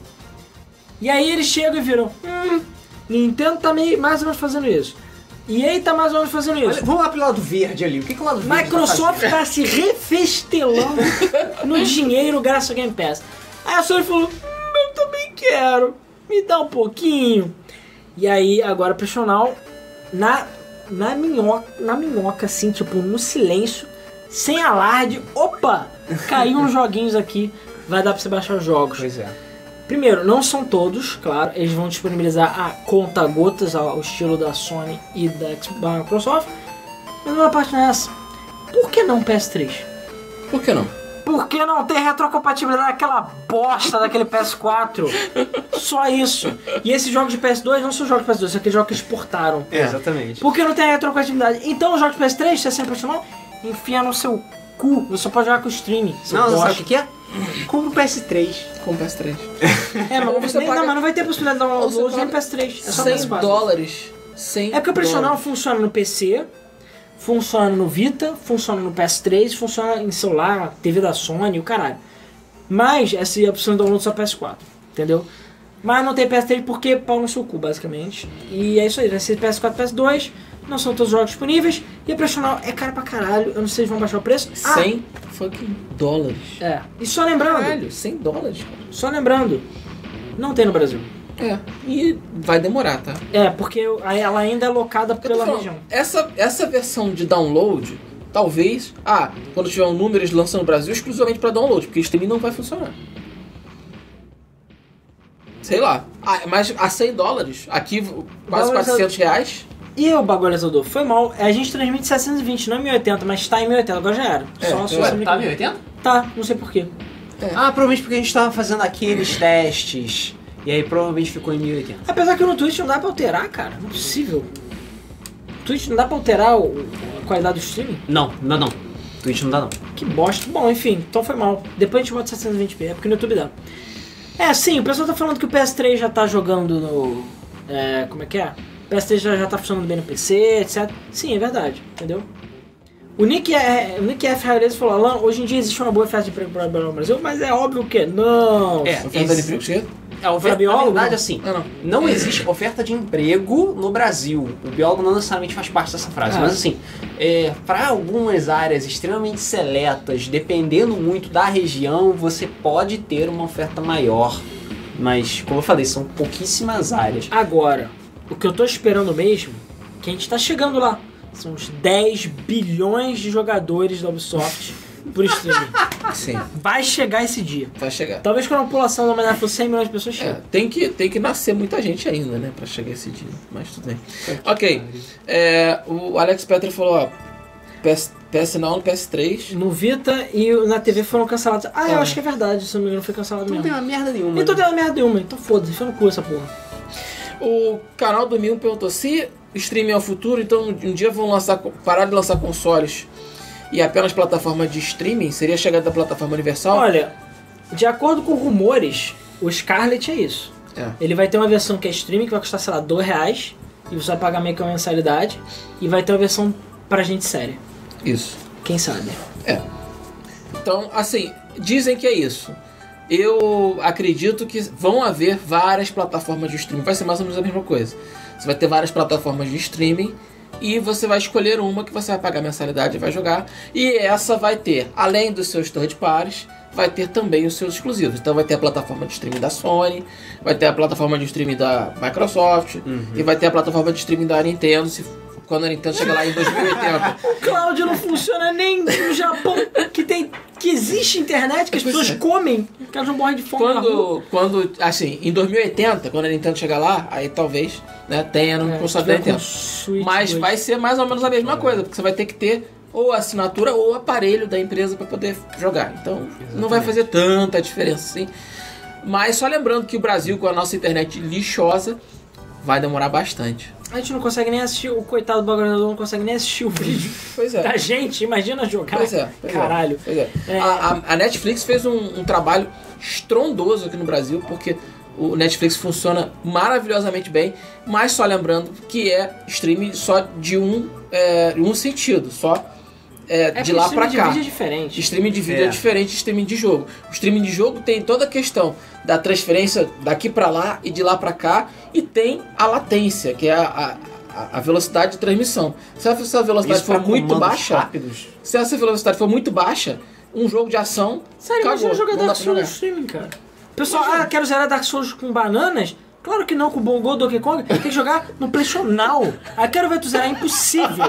E aí eles chegam e viram: Hum, Nintendo tá meio, mais ou menos fazendo isso. EA tá mais ou menos fazendo isso. Olha, Vamos lá pro lado verde ali. O que, que o lado verde Microsoft tá tá se refestelando <laughs> no dinheiro graças ao Game Pass. Aí a Sony falou: "Hum, Eu também quero, me dá um pouquinho. E aí, agora profissional, na, na, minhoca, na minhoca, assim, tipo, no silêncio, sem alarde, opa! Caiu uns <laughs> joguinhos aqui, vai dar pra você baixar os jogos. Pois é. Primeiro, não são todos, claro, eles vão disponibilizar a conta gotas ao estilo da Sony e da Microsoft. Mas uma parte não é essa. Por que não PS3? Por que não? Por que não ter retrocompatibilidade daquela bosta daquele PS4? Só isso. E esses jogos de PS2 não são jogos de PS2, são aqueles jogos que exportaram. É, exatamente. Por que não tem retrocompatibilidade? Então os jogos de PS3, se é sempre profissional, enfia no seu cu. Você só pode jogar com streaming. seu Não, não sabe o que é? Compra o PS3. Com PS3. É, mas você nem- paga- não, mas não vai ter possibilidade de download nem paga PS3. É só 100 PS4. dólares. 100 É porque o profissional dólares. funciona no PC, funciona no Vita, funciona no PS3, funciona em celular, TV da Sony, o caralho. Mas essa é a opção de download só PS4, entendeu? Mas não tem PS3 porque pau no seu cu, basicamente. E é isso aí, vai ser PS4 PS2, não são todos os jogos disponíveis. E a profissional é cara pra caralho, eu não sei se eles vão baixar o preço. Ah, 100 fucking dólares. É. E só lembrando, Caralho, 100 dólares, só lembrando, não tem no Brasil. É. E vai demorar, tá? É, porque ela ainda é locada pela falando, região. Essa, essa versão de download, talvez. Ah, quando tiver um número, eles lançam no Brasil exclusivamente pra download, porque streaming não vai funcionar. Sei lá. Ah, mas a 100 dólares, aqui quase Dólares 400 reais. E o bagulhazador foi mal. A gente transmite 720, não 1080, mas tá em 1080, agora já era. É, só, só ué, Tá 1080? Tá, não sei porquê. Ah, provavelmente porque a gente tava fazendo aqueles testes. E aí provavelmente ficou em 1080. Apesar que no Twitch não dá pra alterar, cara. Não é possível. Twitch não dá pra alterar o- a qualidade do streaming? Não, não, não. Twitch não dá não. Que bosta. Bom, enfim, então foi mal. Depois a gente bota 720p, é porque no YouTube dá. É, sim, o pessoal tá falando que o PS3 já tá jogando no. É, como é que é? O PS3 já, já tá funcionando bem no PC, etc. Sim, é verdade, entendeu? O Nick, é, o Nick F. Rairez falou, Alan, hoje em dia existe uma boa oferta de emprego para o Brasil, mas é óbvio que não. É, Oferta de emprego cedo? É, oferta, na biólogo? verdade, assim, Ah, não. não existe oferta de emprego no Brasil. O biólogo não necessariamente faz parte dessa frase, Ah. mas assim, é, para algumas áreas extremamente seletas, dependendo muito da região, você pode ter uma oferta maior. Mas, como eu falei, são pouquíssimas áreas. Agora, o que eu tô esperando mesmo, que a gente tá chegando lá, são os 10 bilhões de jogadores da Ubisoft por streaming. <laughs> Sim, Vai chegar esse dia. vai chegar. Talvez quando a população da humanidade for 100 milhões de pessoas, É, chegue. tem que, tem que nascer muita gente ainda, né? Pra chegar esse dia. Mas tudo bem. Ok. É, o Alex Petra falou, ó. PS, PS Now no PS3. No Vita e na TV foram cancelados. Ah, eu É. acho que é verdade, se eu não me engano, foi cancelado Não tem mesmo. uma merda nenhuma. Então né? deu uma merda nenhuma, então foda-se, foi no cu essa porra. O canal do Mil perguntou se streaming é o futuro, então um dia vão lançar, parar de lançar consoles e apenas plataforma de streaming? Seria a chegada da plataforma universal? Olha, de acordo com rumores, o Scarlet é isso. É. Ele vai ter uma versão que é streaming, que vai custar, sei lá, 2 reais, e você vai pagar meio que uma mensalidade, e vai ter uma versão pra gente séria. Isso. Quem sabe? É. Então, assim, dizem que é isso. Eu acredito que vão haver várias plataformas de streaming. Vai ser mais ou menos a mesma coisa. Você vai ter várias plataformas de streaming e você vai escolher uma que você vai pagar mensalidade e vai jogar. E essa vai ter, além dos seus third parties, vai ter também os seus exclusivos. Então vai ter a plataforma de streaming da Sony, vai ter a plataforma de streaming da Microsoft e vai ter a plataforma de streaming da Nintendo, se, quando a Nintendo chegar lá em 2080. O Cloud não funciona nem no Japão, que tem que existe internet que as Pois pessoas é. comem, que elas não morrem de fome. Quando, quando, assim, em 2080, quando a Nintendo chegar lá, aí talvez, né, tenha no É, console da Nintendo. Mas 2. vai ser mais ou menos a mesma coisa, porque você vai ter que ter ou assinatura ou aparelho da empresa para poder jogar. Então, não vai fazer tanta diferença assim. Mas só lembrando que o Brasil, com a nossa internet lixosa, vai demorar bastante. A gente não consegue nem assistir, o coitado do bagulho não consegue nem assistir o vídeo <laughs> Pois é. da gente, imagina jogar. Pois é. pois é, Caralho. pois é. É. A, a- a Netflix fez um, um trabalho estrondoso aqui no Brasil, porque o Netflix funciona maravilhosamente bem, mas só lembrando que é streaming só de um, é, um sentido, só é, É de lá streaming pra cá. de vídeo é diferente. Streaming de vídeo é. É. diferente de streaming de jogo. O streaming de jogo tem toda a questão da transferência daqui pra lá e de lá pra cá e tem a latência, que é a, a, a velocidade de transmissão. Se essa velocidade Isso for muito baixa, rápidos. se essa velocidade for muito baixa, um jogo de ação Sério, acabou. imagina jogar Dark Souls no streaming, cara. Pessoal, ah, quero zerar Dark Souls com bananas? Claro que não, com o Bongo Donkey Kong. Tem que jogar no PlayStation Now. Ah, quero ver tu zerar, é impossível.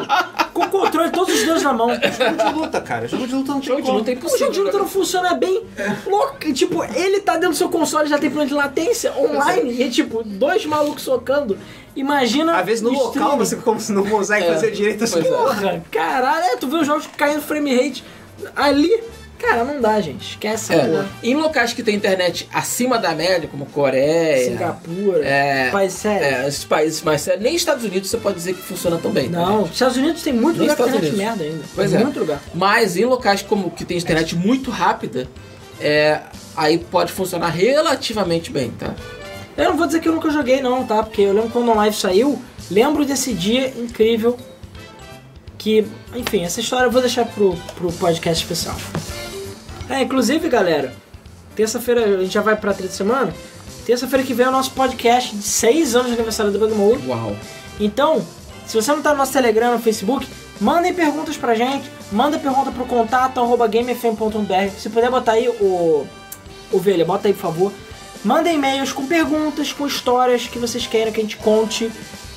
Com o controle, todos os dedos na mão. Jogo de luta, cara. Jogo de luta não tem Jogo de luta é O impossível. jogo de luta não funciona bem. Louco. E, Tipo, ele tá dentro do seu console, já tem problema de latência online. E é tipo, dois malucos socando. Imagina. Às vezes no o local streaming. você como se não consegue É, fazer direito assim. pois é. Porra, caralho, é, tu vê os jogos caindo frame rate ali. Cara, não dá, gente. Esquece É, porra. em locais que tem internet acima da média, como Coreia, Singapura. é, País sério. é, esses países mais sérios, nem Estados Unidos você pode dizer que funciona tão bem. Não, internet. Estados Unidos tem muito Nem lugar Estados internet Unidos. merda ainda. Pois Tem é. Muito lugar. Mas em locais como que tem internet muito rápida, é, aí pode funcionar relativamente bem, tá? Eu não vou dizer que eu nunca joguei, não, tá? Porque eu lembro quando o live saiu, lembro desse dia incrível. Que, enfim, essa história eu vou deixar pro, pro podcast especial. É, inclusive, galera, terça-feira a gente já vai pra trilha de semana. Terça-feira que vem é o nosso podcast de 6 anos de aniversário do Bug Mode. Uau. Então, se você não tá no nosso Telegram, no Facebook, mandem perguntas pra gente. Manda pergunta pro contato arroba gamefm.br. Se puder botar aí o ovelha, bota aí por favor. Mandem e-mails com perguntas, com histórias que vocês queiram que a gente conte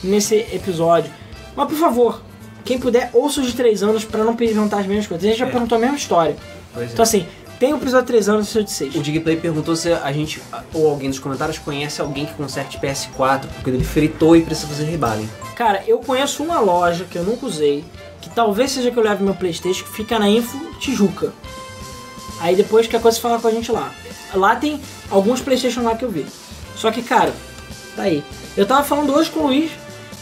nesse episódio. Mas por favor, quem puder, ouça os de 3 anos pra não perguntar as mesmas coisas. A gente já É. perguntou a mesma história. Pois é. Então assim, tem o episódio de 3 anos e o de 6. O Digplay perguntou se a gente, ou alguém nos comentários, conhece alguém que conserte PS4, porque ele fritou e precisa fazer rebalem. Cara, eu conheço uma loja que eu nunca usei, que talvez seja que eu leve meu Playstation, que fica na Info Tijuca. Aí depois que a coisa fala com a gente lá. Lá tem alguns Playstation lá que eu vi. Só que, cara, tá aí. Eu tava falando hoje com o Luiz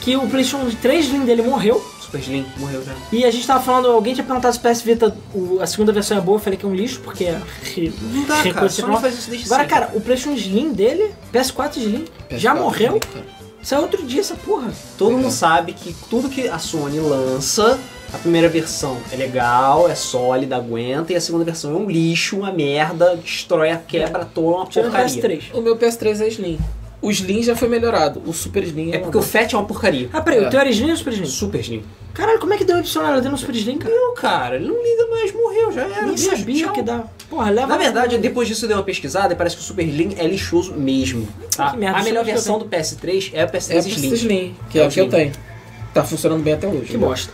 que o Playstation 3 Slim dele morreu. Super Slim morreu já. E a gente tava falando, alguém tinha perguntado se o PS Vita, o- a segunda versão é boa, eu falei que é um lixo, porque é re- Não dá, cara. Só não faz isso desde Agora, sempre. cara, o PlayStation Slim dele, PS4 Slim, já PS4 morreu? cara. Isso é outro dia essa porra. Todo mundo é. sabe que tudo que a Sony lança, a primeira versão é legal, é sólida, aguenta, e a segunda versão é um lixo, uma merda, destrói, quebra, toda uma Tirando o porcaria. PS3. O meu PS3 é Slim. O Slim já foi melhorado. O Super Slim É porque o Fat é uma porcaria. Ah, peraí, É. o teu era Slim ou Super Slim? Super Slim. Caralho, como é que deu opcional dentro do Super Slim, cara? Não, cara, ele não liga mais, morreu, já era. Nem bicho, sabia tchau. que dá. Porra, leva. Na verdade, depois disso eu dei uma pesquisada e parece que o Super Slim é lixoso mesmo. Tá? Que merda, a melhor é versão do PS3 é o PS3 é o Slim. Slim, que é, É o que eu tenho. Tá funcionando bem até hoje. Que bosta.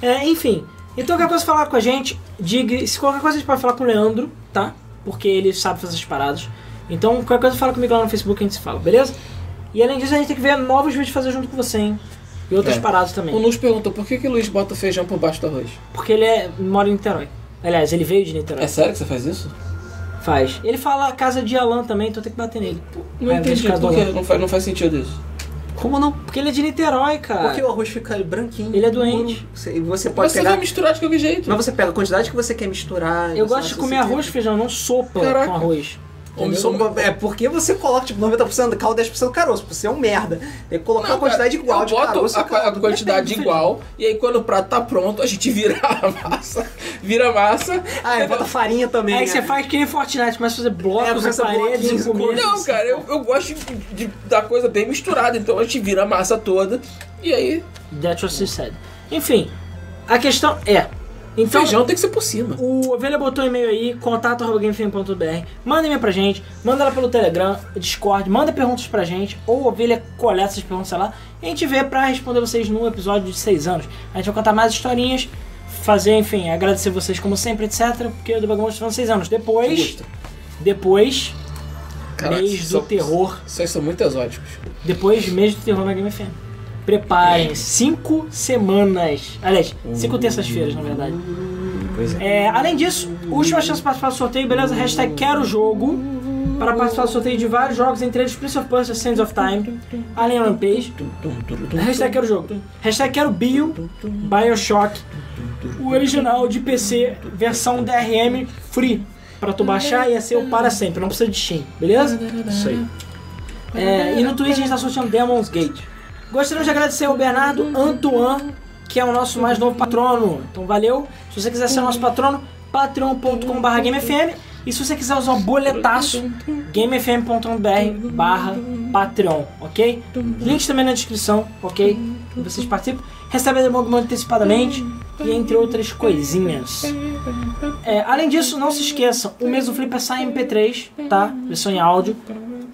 É, enfim, então qualquer coisa falar com a gente, diga. Se qualquer coisa a gente pode falar com o Leandro, tá? Porque ele sabe fazer as paradas. Então qualquer coisa fala comigo lá no Facebook e a gente se fala, beleza? E além disso, a gente tem que ver novos vídeos fazer junto com você, hein? E outras É. paradas também. O Luz perguntou por que, que o Luiz bota feijão por baixo do arroz. Porque ele é, mora em Niterói. Aliás, ele veio de Niterói. É sério que você faz isso? Faz. Ele fala casa de Alan também, então tem que bater nele. Não É, entendi. de casa do Por quê? Alan. Não faz, não faz sentido isso. Como não? Porque ele é de Niterói, cara. Porque o arroz fica branquinho. Ele é doente. e você pode Mas você pegar. vai misturar de qualquer jeito. Mas você pega a quantidade que você quer misturar. Eu gosto de comer arroz e feijão, não sopa Caraca. com arroz. É porque você coloca tipo 90% do caldo e 10% do caroço. Você é um merda. Tem que colocar Não, a quantidade cara, igual eu de boto caroço. a, caldo. a quantidade Depende, igual e aí quando o prato tá pronto a gente <laughs> vira a massa, vira a massa. Ah, e bota farinha também. Aí né? você faz que nem Fortnite, começa a fazer É, blocos começa na parede bloquinhos comer. com- Não, cara, eu, eu gosto de, de- da coisa bem misturada, então a gente vira a massa toda e aí That's what she said. Enfim, a questão é. Então, feijão tem que ser por cima. o Ovelha botou um e-mail aí, contato.gamefm.br. Manda e-mail pra gente, manda lá pelo Telegram, Discord, manda perguntas pra gente, ou Ovelha coleta essas perguntas sei lá, e a gente vê pra responder vocês num episódio de 6 anos. A gente vai contar mais historinhas, fazer, enfim, agradecer vocês como sempre, etc. Porque o Debug Mode tá fazendo 6 anos. Depois, depois, Caraca, mês do são- terror. Vocês são muito exóticos. Depois, mês do terror na Game FM. Preparem, cinco semanas. Aliás, cinco terças-feiras, na verdade. Pois é. É, além disso, última chance de participar do sorteio, beleza? Hashtag quero jogo. Para participar do sorteio de vários jogos, entre eles Prince of Persia, Sands of Time, Alien Rampage. Hashtag quero jogo. Hashtag quero bio, Bioshock. O original de PC, versão DRM free. Pra tu baixar e ser o para sempre, não precisa de Steam, beleza? Isso aí. É, e no Twitch a gente está sorteando Demon's Gate. Gostaríamos de agradecer ao Bernardo Antoine, que é o nosso mais novo patrono. Então valeu. Se você quiser ser nosso patrono, patreon.com.br GameFM. E se você quiser usar o boletaço, gamefm.com.br barra Patreon, ok? Links também na descrição, ok? Vocês participam. Recebem a Demogman antecipadamente e entre outras coisinhas. É, além disso, não se esqueçam, o mês do Flipper sai em MP3, tá? Versão em áudio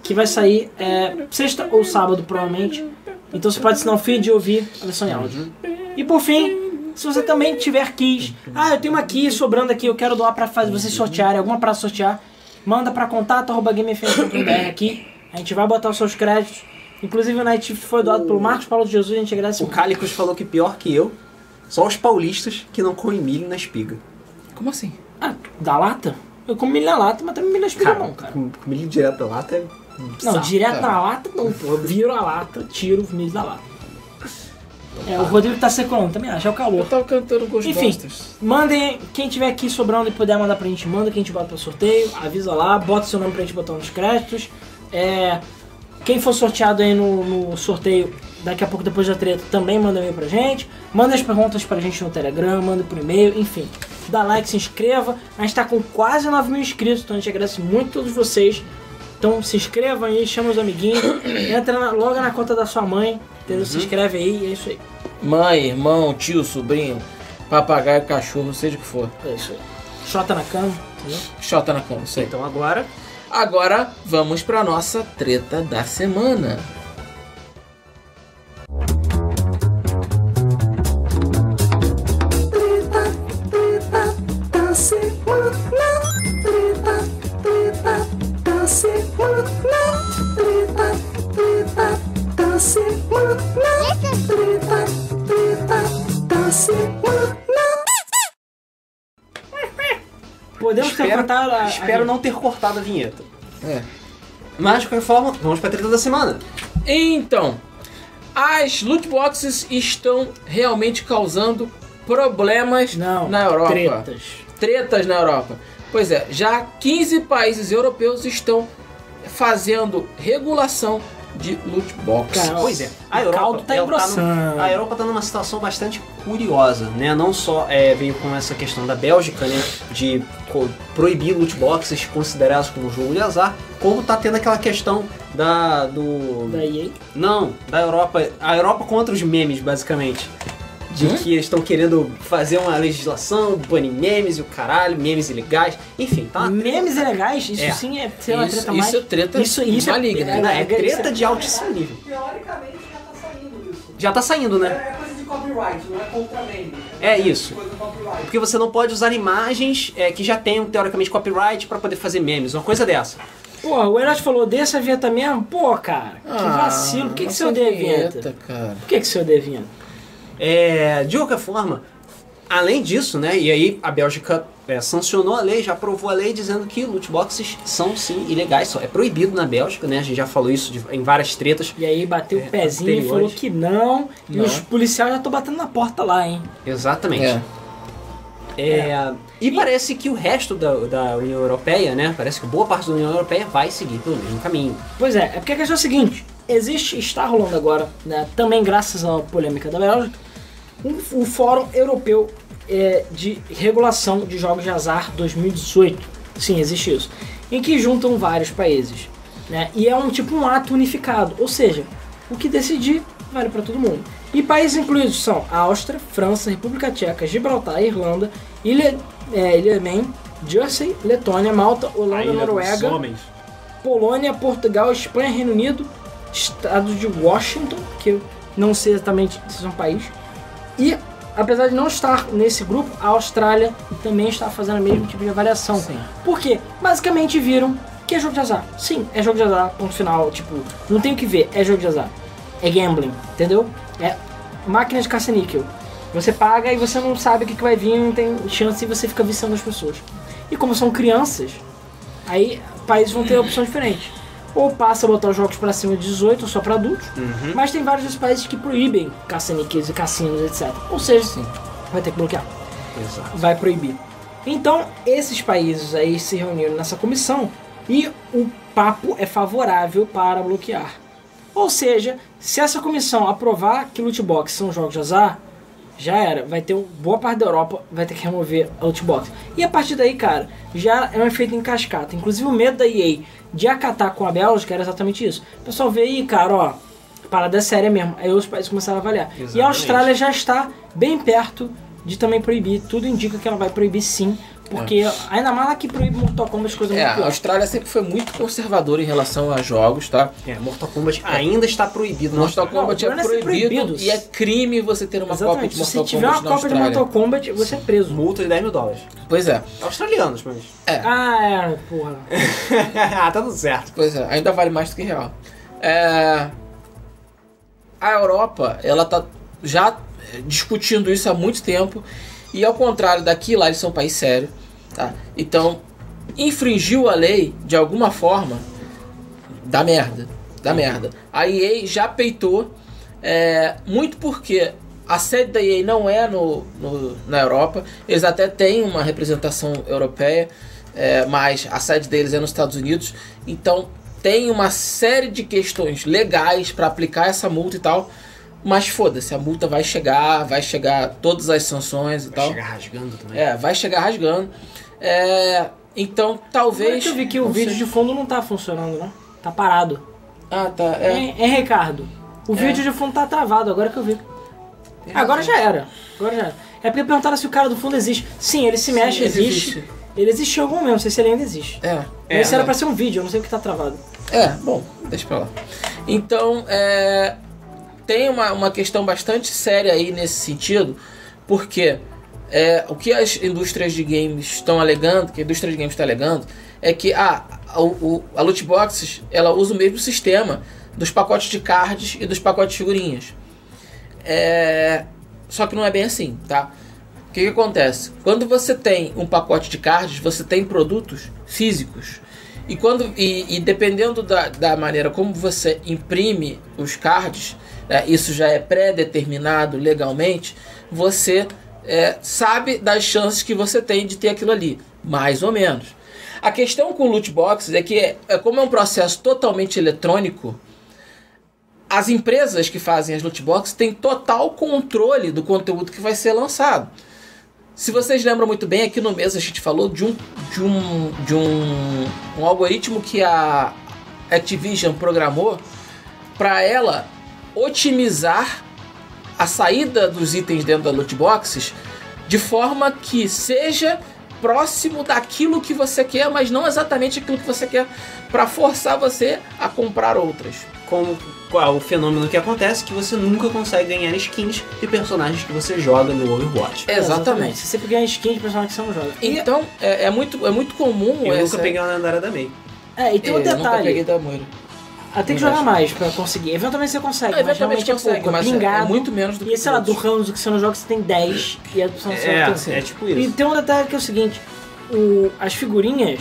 que vai sair é, sexta ou sábado, provavelmente. Então você pode assinar o feed e ouvir a versão em áudio. E por fim, se você também tiver keys, ah, eu tenho uma key sobrando aqui, eu quero doar para fazer vocês sortearem, alguma para sortear, manda para contato@gamefm.br <coughs> aqui. A gente vai botar os seus créditos. Inclusive o Night Shift foi doado pelo Marcos Paulo de Jesus, a gente agradece O. Cálicos falou que pior que eu, só os paulistas que não comem milho na espiga. Como assim? Ah, da lata? Eu como milho na lata, mas também milho na espiga não, cara. com, com milho direto da lata é. Não, direto na lata não, pô. Eu viro a lata, tiro os milhos da lata. É, o Rodrigo tá secando, também acho, é o Eu calor. tava cantando Enfim, Ghostbusters. mandem, quem tiver aqui sobrando e puder mandar pra gente, manda que a gente bota pro sorteio, avisa lá, bota seu nome pra gente botar nos créditos. É, quem for sorteado aí no, no sorteio, daqui a pouco depois da treta, também manda e-mail pra gente. Manda as perguntas pra gente no Telegram, manda por e-mail, enfim. Dá like, se inscreva. A gente tá com quase 9 mil inscritos, então a gente agradece muito a todos vocês. Então se inscrevam aí, chama os amiguinhos, <coughs> entra na- logo na conta da sua mãe, entendeu? Se inscreve aí e é isso aí. Mãe, irmão, tio, sobrinho, papagaio, cachorro, seja o que for. É isso aí. Chota na cama, entendeu? Xota na cama, isso aí. Então agora, Agora vamos pra nossa treta da semana. Semana. Treta, treta da semana. Podemos ter espero, cortado a. espero a- não ter cortado a vinheta. É. Mas de qualquer forma, vamos pra treta da semana. Então, as loot boxes estão realmente causando problemas Não, na Europa. tretas. Tretas na Europa. Pois é, já 15 países europeus estão fazendo regulação de loot boxes. Cara, Pois é, a Europa, caldo tá ela engrossando. num- a Europa está numa situação bastante curiosa, né? Não só é, veio com essa questão da Bélgica, né? De co- proibir loot boxes considerados como jogo de azar, como tá tendo aquela questão da do Da EA. não da Europa, a Europa contra os memes basicamente. De Hum? que eles estão querendo fazer uma legislação, banir memes e o caralho, memes ilegais, enfim, tá Memes ilegais, isso É. sim é Isso, treta mais. isso é treta Isso, isso maligna. é, Não, é, é treta de altíssimo nível. Teoricamente já tá saindo isso. Já tá saindo, É, né? é coisa de copyright, não é contra meme. É isso. Copyright. Porque você não pode usar imagens é, que já tenham teoricamente copyright pra poder fazer memes, uma coisa dessa. Pô, o Eros falou, desse a vinheta mesmo? Pô, cara, que vacilo. Por que, que você odeia a vinheta? vinheta, cara. Por que, que você odeia a vinheta? É, de qualquer forma, além disso, né, e aí a Bélgica é, sancionou a lei, já aprovou a lei dizendo que loot boxes são sim ilegais, só é proibido na Bélgica, né? A gente já falou isso de- em várias tretas. E aí bateu o pezinho e falou que não. E Não. os policiais já estão batendo na porta lá, hein? Exatamente. É. É, E parece que o resto da, da União Europeia, né? Parece que boa parte da União Europeia vai seguir pelo mesmo caminho. Pois é, é porque a questão é a seguinte: existe, está rolando agora, né, também graças à polêmica da Bélgica, um, um Fórum Europeu é, de Regulação de Jogos de Azar 2018. Sim, existe isso. Em que juntam vários países. Né, e é um tipo um ato unificado, ou seja, o que decidir vale para todo mundo. E países incluídos são Áustria, França, República Tcheca, Gibraltar, Irlanda, Ilha, é, Ilha Man, Jersey, Letônia, Malta, Holanda, Noruega. Polônia, Portugal, Espanha, Reino Unido, Estado de Washington, que eu não sei exatamente se é um país, e apesar de não estar nesse grupo, a Austrália também está fazendo o mesmo tipo de avaliação. Sim. Por quê? Basicamente viram que é jogo de azar. Sim, é jogo de azar, ponto final. Tipo, não tem o que ver, é jogo de azar. É gambling, entendeu? É máquina de caça-níquel. Você paga e você não sabe o que, que vai vir, não tem chance e você fica viciando as pessoas. E como são crianças, aí países vão ter opções diferentes. Ou passa a botar os jogos pra cima de 18 ou só pra adultos, mas tem vários desses países que proíbem caça-níqueis e cassinos, etc. Ou seja, Sim. vai ter que bloquear Exato. vai proibir. Então, esses países aí se reuniram nessa comissão e o papo é favorável para bloquear. Ou seja, se essa comissão aprovar que loot box são jogos de azar, já era. Vai ter um, boa parte da Europa vai ter que remover a loot box. E a partir daí, cara, já é um efeito em cascata. Inclusive o medo da EA de acatar com a Bélgica era exatamente isso. O pessoal vê aí, cara, ó, parada é séria mesmo. Aí os países começaram a avaliar. E a Exatamente. Austrália já está bem perto de também proibir. Tudo indica que ela vai proibir sim. Porque ainda mais lá que proíbe Mortal Kombat, coisa É, muito a. Austrália sempre foi muito conservadora em relação a jogos, tá? É, Mortal Kombat ainda está proibido. Mortal Kombat Não, é não é proibido, proibido. e é crime você ter uma cópia Exatamente. de Se você Mortal tiver uma Kombat cópia de. Mortal Kombat, você é preso. multa de 10 mil dólares. Pois é, Australianos, mas. Ah, é, porra. <laughs> ah, tá tudo certo. pois é, ainda vale mais do que real. É, a Europa, ela tá já discutindo isso há muito tempo, e ao contrário daqui, lá eles são um país sério, tá? Então, infringiu a lei de alguma forma, dá merda, dá merda. A EA já peitou, é, muito porque a sede da EA não é no, no- na Europa, eles até têm uma representação europeia, é, mas a sede deles é nos Estados Unidos, então tem uma série de questões legais para aplicar essa multa e tal, mas foda-se, a multa vai chegar, vai chegar todas as sanções e Vai tal. chegar rasgando também. É, vai chegar rasgando. É, então talvez. que eu vi que o vídeo sei. de fundo não tá funcionando, né? Tá parado. Ah, tá. É. Hein, hein, Ricardo? O É. vídeo de fundo tá travado, agora que eu vi. Agora já era. Agora já era. É porque perguntaram se o cara do fundo existe. Sim, ele se mexe, ele existe. existe. Ele existe em algum momento, não sei se ele ainda existe. É. É, Mas isso era é. pra ser um vídeo, eu não sei o que tá travado. É, bom, deixa pra lá. Então, é, tem uma, uma questão bastante séria aí nesse sentido, porque é, o que as indústrias de games estão alegando, que a indústria de games está alegando, é que ah, a, o, a loot boxes ela usa o mesmo sistema dos pacotes de cards e dos pacotes de figurinhas. É, só que não é bem assim, tá? O que, que acontece? Quando você tem um pacote de cards, você tem produtos físicos. E, quando, e, e dependendo da, da maneira como você imprime os cards, né, isso já é pré-determinado legalmente, você é, sabe das chances que você tem de ter aquilo ali, mais ou menos. A questão com loot boxes é que, é, é como é um processo totalmente eletrônico, as empresas que fazem as loot boxes têm total controle do conteúdo que vai ser lançado. Se vocês lembram muito bem, aqui no mês a gente falou de um, de um, de um, um algoritmo que a Activision programou para ela otimizar a saída dos itens dentro da loot boxes de forma que seja próximo daquilo que você quer, mas não exatamente aquilo que você quer, para forçar você a comprar outras. Com qual o fenômeno que acontece que você nunca consegue ganhar skins de personagens que você joga no Overwatch. Exatamente. Você sempre ganha skin de personagem que você não joga. E, Então é, é muito, é muito comum Eu essa... nunca peguei uma lendária da May. é, e tem um É, eu nunca detalhe. peguei da Moira. Ah, tem que jogar mais pra conseguir. Eventualmente você consegue, Ah, mas eventualmente realmente consegue, é pouco. mas é é pingado. muito menos do que E sei lá, do. Ramos que você não joga, você tem 10 e a É, não tem. é tipo E isso. tem um detalhe que é o seguinte: o- as figurinhas,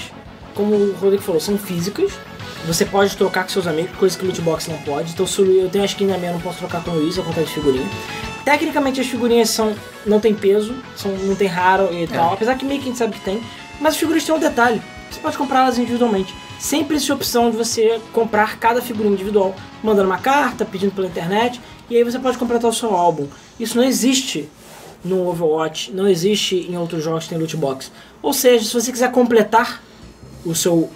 como o Rodrigo falou, são físicas. Você pode trocar com seus amigos, coisa que o lootbox não pode. Então, se eu tenho a skin na minha, eu não posso trocar com o Luiz, ao contrário de figurinha. Tecnicamente, as figurinhas são, não tem peso, são, não tem raro e tal. Apesar que meio que a gente sabe que tem. Mas as figurinhas têm um detalhe: você pode comprá-las individualmente. Sempre existe a opção de você comprar cada figurinha individual, mandando uma carta, pedindo pela internet, e aí você pode completar o seu álbum. Isso não existe no Overwatch, não existe em outros jogos que tem loot box. Ou seja, se você quiser completar o seu.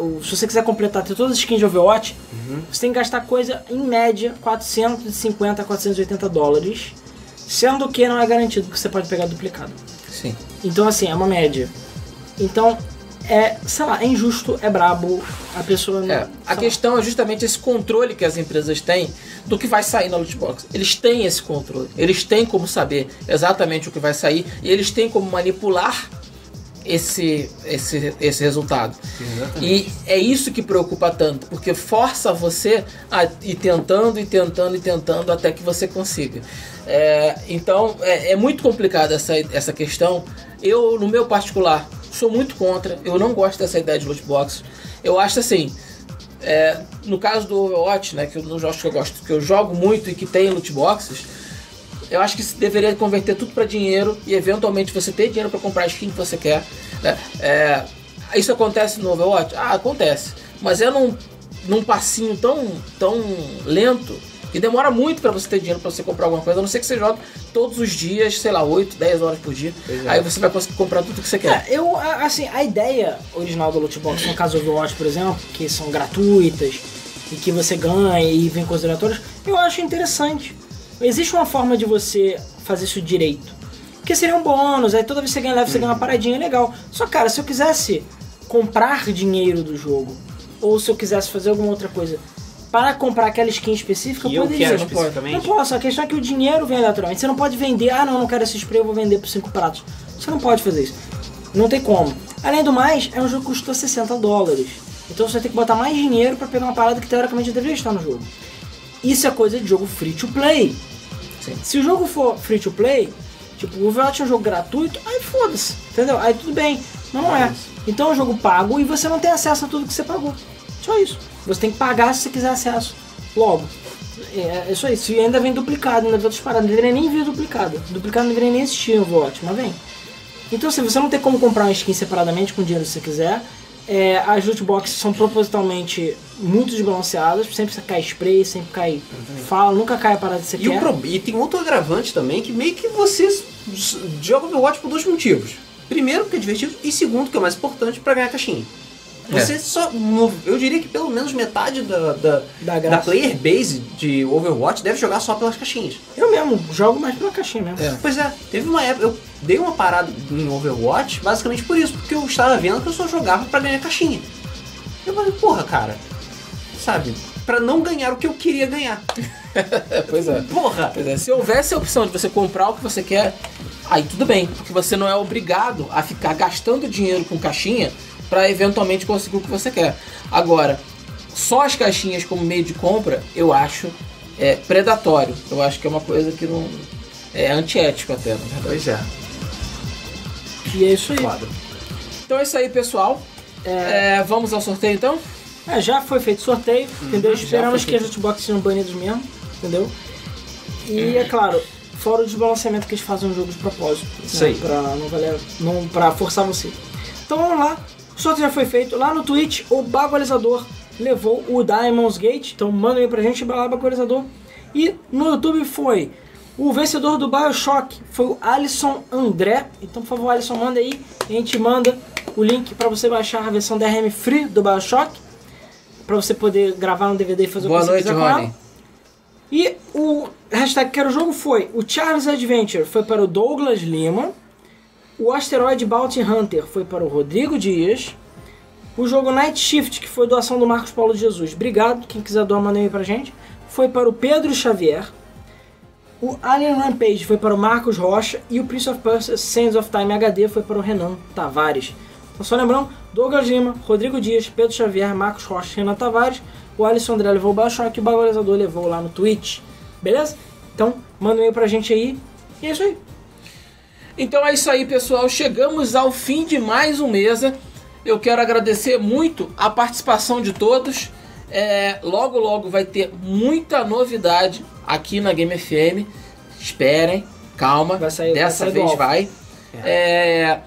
o- se você quiser completar ter todas as skins de Overwatch, você tem que gastar coisa em média 450 a 480 dólares. Sendo que não é garantido que você pode pegar duplicado. Sim. Então, assim, é uma média. Então, é, sei lá, é injusto, é brabo, a pessoa não. É, a sei lá. questão é justamente esse controle que as empresas têm do que vai sair na loot box. Eles têm esse controle. Eles têm como saber exatamente o que vai sair e eles têm como manipular esse, esse, esse resultado. E é isso que preocupa tanto, porque força você a ir tentando e tentando e tentando até que você consiga. É, então é, é muito complicado essa, essa questão. Eu, no meu particular, sou muito contra. Eu não gosto dessa ideia de loot box. Eu acho assim. é, no caso do Overwatch, né, que eu não jogo que eu gosto, que eu jogo muito e que tem loot boxes, eu acho que se deveria converter tudo para dinheiro e eventualmente você ter dinheiro para comprar a skin que você quer. né? É, isso acontece no Overwatch? Ah, acontece. Mas é num, num passinho tão, tão lento que demora muito para você ter dinheiro para você comprar alguma coisa, a não ser que você jogue todos os dias, sei lá, 8, 10 horas por dia. É. Aí você vai conseguir comprar tudo que você quer. É, eu, assim, a ideia original do loot box, no caso do Overwatch, por exemplo, que são gratuitas e que você ganha e vem com os aleatórios, eu acho interessante. Existe uma forma de você fazer isso direito. Porque seria um bônus, aí toda vez que você ganha leve, você ganha uma paradinha legal. Só, cara, se eu quisesse comprar dinheiro do jogo, ou se eu quisesse fazer alguma outra coisa para comprar aquela skin específica, Que eu eu poderia. quero não, pode. não posso, a questão é que o dinheiro vem aleatoriamente. Você não pode vender, ah não, não quero esse spray, eu vou vender por 5 pratos. Você não pode fazer isso. Não tem como. Além do mais, é um jogo que custou 60 dólares. Então você ter que botar mais dinheiro para pegar uma parada que teoricamente deveria estar no jogo. Isso é coisa de jogo free to play. Sim. Se o jogo for free to play, tipo, o Overwatch é um jogo gratuito, aí foda-se, entendeu? Aí tudo bem. Mas não é. Então é um jogo pago e você não tem acesso a tudo que você pagou. Só isso. Você tem que pagar se você quiser acesso. Logo. É, é isso aí. Se ainda vem duplicado, ainda vem outras paradas. Não deveria nem vir duplicado. Duplicado não deveria nem existir no Overwatch, mas vem. Então, se você não tem como comprar uma skin separadamente com o dinheiro que você quiser, é, as loot boxes são propositalmente muito desbalanceadas, sempre cai spray, sempre cai fala, nunca cai a parada que você E, o quer. pro- e tem outro agravante também, que meio que você joga Overwatch por dois motivos. Primeiro, porque é divertido, e segundo, que é o mais importante, pra ganhar caixinha. Você só. no- Eu diria que pelo menos metade da, da, Da da player base de Overwatch deve jogar só pelas caixinhas. Eu mesmo jogo mais pela caixinha mesmo. É. Pois é, teve uma época, eu dei uma parada em Overwatch basicamente por isso, porque eu estava vendo que eu só jogava pra ganhar caixinha. Eu falei, porra, cara, sabe, pra não ganhar o que eu queria ganhar. É, <laughs> pois é. Porra! Pois é, se houvesse a opção de você comprar o que você quer, aí tudo bem, porque você não é obrigado a ficar gastando dinheiro com caixinha para eventualmente conseguir o que você quer. Agora, só as caixinhas como meio de compra, eu acho é, predatório. Eu acho que é uma coisa que não é antiético até, na verdade. Pois é, E é isso aí. Então é isso aí, pessoal. É, vamos ao sorteio então? É, já foi feito sorteio, entendeu? Uhum, já Esperamos que as lootboxes sejam banidos mesmo, entendeu? E é claro, fora o desbalanceamento que eles fazem no jogo de propósito. Isso né, aí. Pra, não valer, não, pra forçar você. Então vamos lá. O sorteio já foi feito. Lá no Twitch, o Bagualizador levou o Diamonds Gate. Então manda aí pra gente, lá, Bagualizador. E no YouTube foi o vencedor do Bioshock, foi o Alisson André. Então, por favor, Alisson, manda aí. A gente manda o link pra você baixar a versão DRM Free do Bioshock. Pra você poder gravar no DVD e fazer Boa o que noite, você quiser com ela. Rony. E o hashtag Quero Jogo foi o Charles Adventure foi para o Douglas Lima. O Asteroid Bounty Hunter foi para o Rodrigo Dias. O jogo Night Shift, que foi doação do Marcos Paulo Jesus. Obrigado, quem quiser doar, manda aí pra gente. Foi para o Pedro Xavier. O Alien Rampage foi para o Marcos Rocha. E o Prince of Persia Sands of Time HD foi para o Renan Tavares. Então, só lembrando, Douglas Lima, Rodrigo Dias, Pedro Xavier, Marcos Rocha Renan Tavares. O Alisson André levou o Bioshock e o Bagulhazador levou lá no Twitch. Beleza? Então, manda um e-mail pra gente aí. E é isso aí. Então é isso aí, pessoal. Chegamos ao fim de mais um mesa. Eu quero agradecer muito a participação de todos. É, logo, logo vai ter muita novidade aqui na Game FM. Esperem, calma. Vai sair- vai Dessa sair do vez vai. É,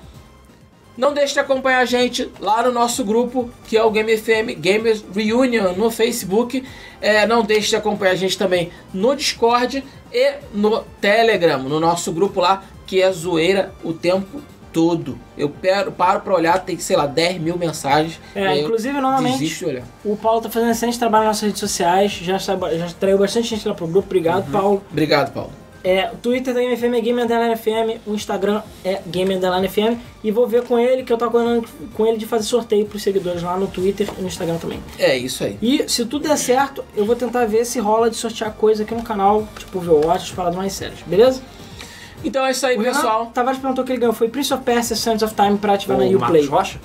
não deixe de acompanhar a gente lá no nosso grupo, que é o Game FM Gamers Reunion no Facebook. É, não deixe de acompanhar a gente também no Discord e no Telegram, no nosso grupo lá, que é zoeira o tempo todo. Eu paro, paro pra olhar, tem, sei lá, 10 mil mensagens. É, inclusive, de olhar. o Paulo tá fazendo excelente trabalho nas nossas redes sociais. Já, já traiu bastante gente lá pro grupo. Obrigado, Paulo. Obrigado, Paulo. É, o Twitter da GameFM é Game Underline FM, o Instagram é Game Underline FM. E vou ver com ele, que eu tava combinando com ele de fazer sorteio pros seguidores lá no Twitter e no Instagram também. É isso aí. E se tudo der certo, eu vou tentar ver se rola de sortear coisa aqui no canal, tipo Overwatch, as paradas mais sérias, beleza? Então é isso aí, O Renan pessoal. Tavares perguntou que ele ganhou, foi Prince of Persia Sands of Time pra ativar na O Uplay. Marcos Rocha?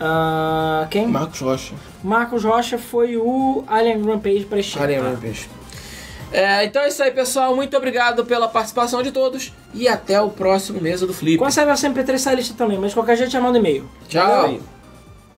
Ah, quem? Marcos Rocha. Marcos Rocha foi o Alien Rampage pra Steam. Alien Rampage. É, então é isso aí, pessoal. Muito obrigado pela participação de todos. E até o próximo Mesa do Flip. Com essa versão MP3 sai lista também, mas de qualquer jeito já manda e-mail. Tchau. Valeu aí.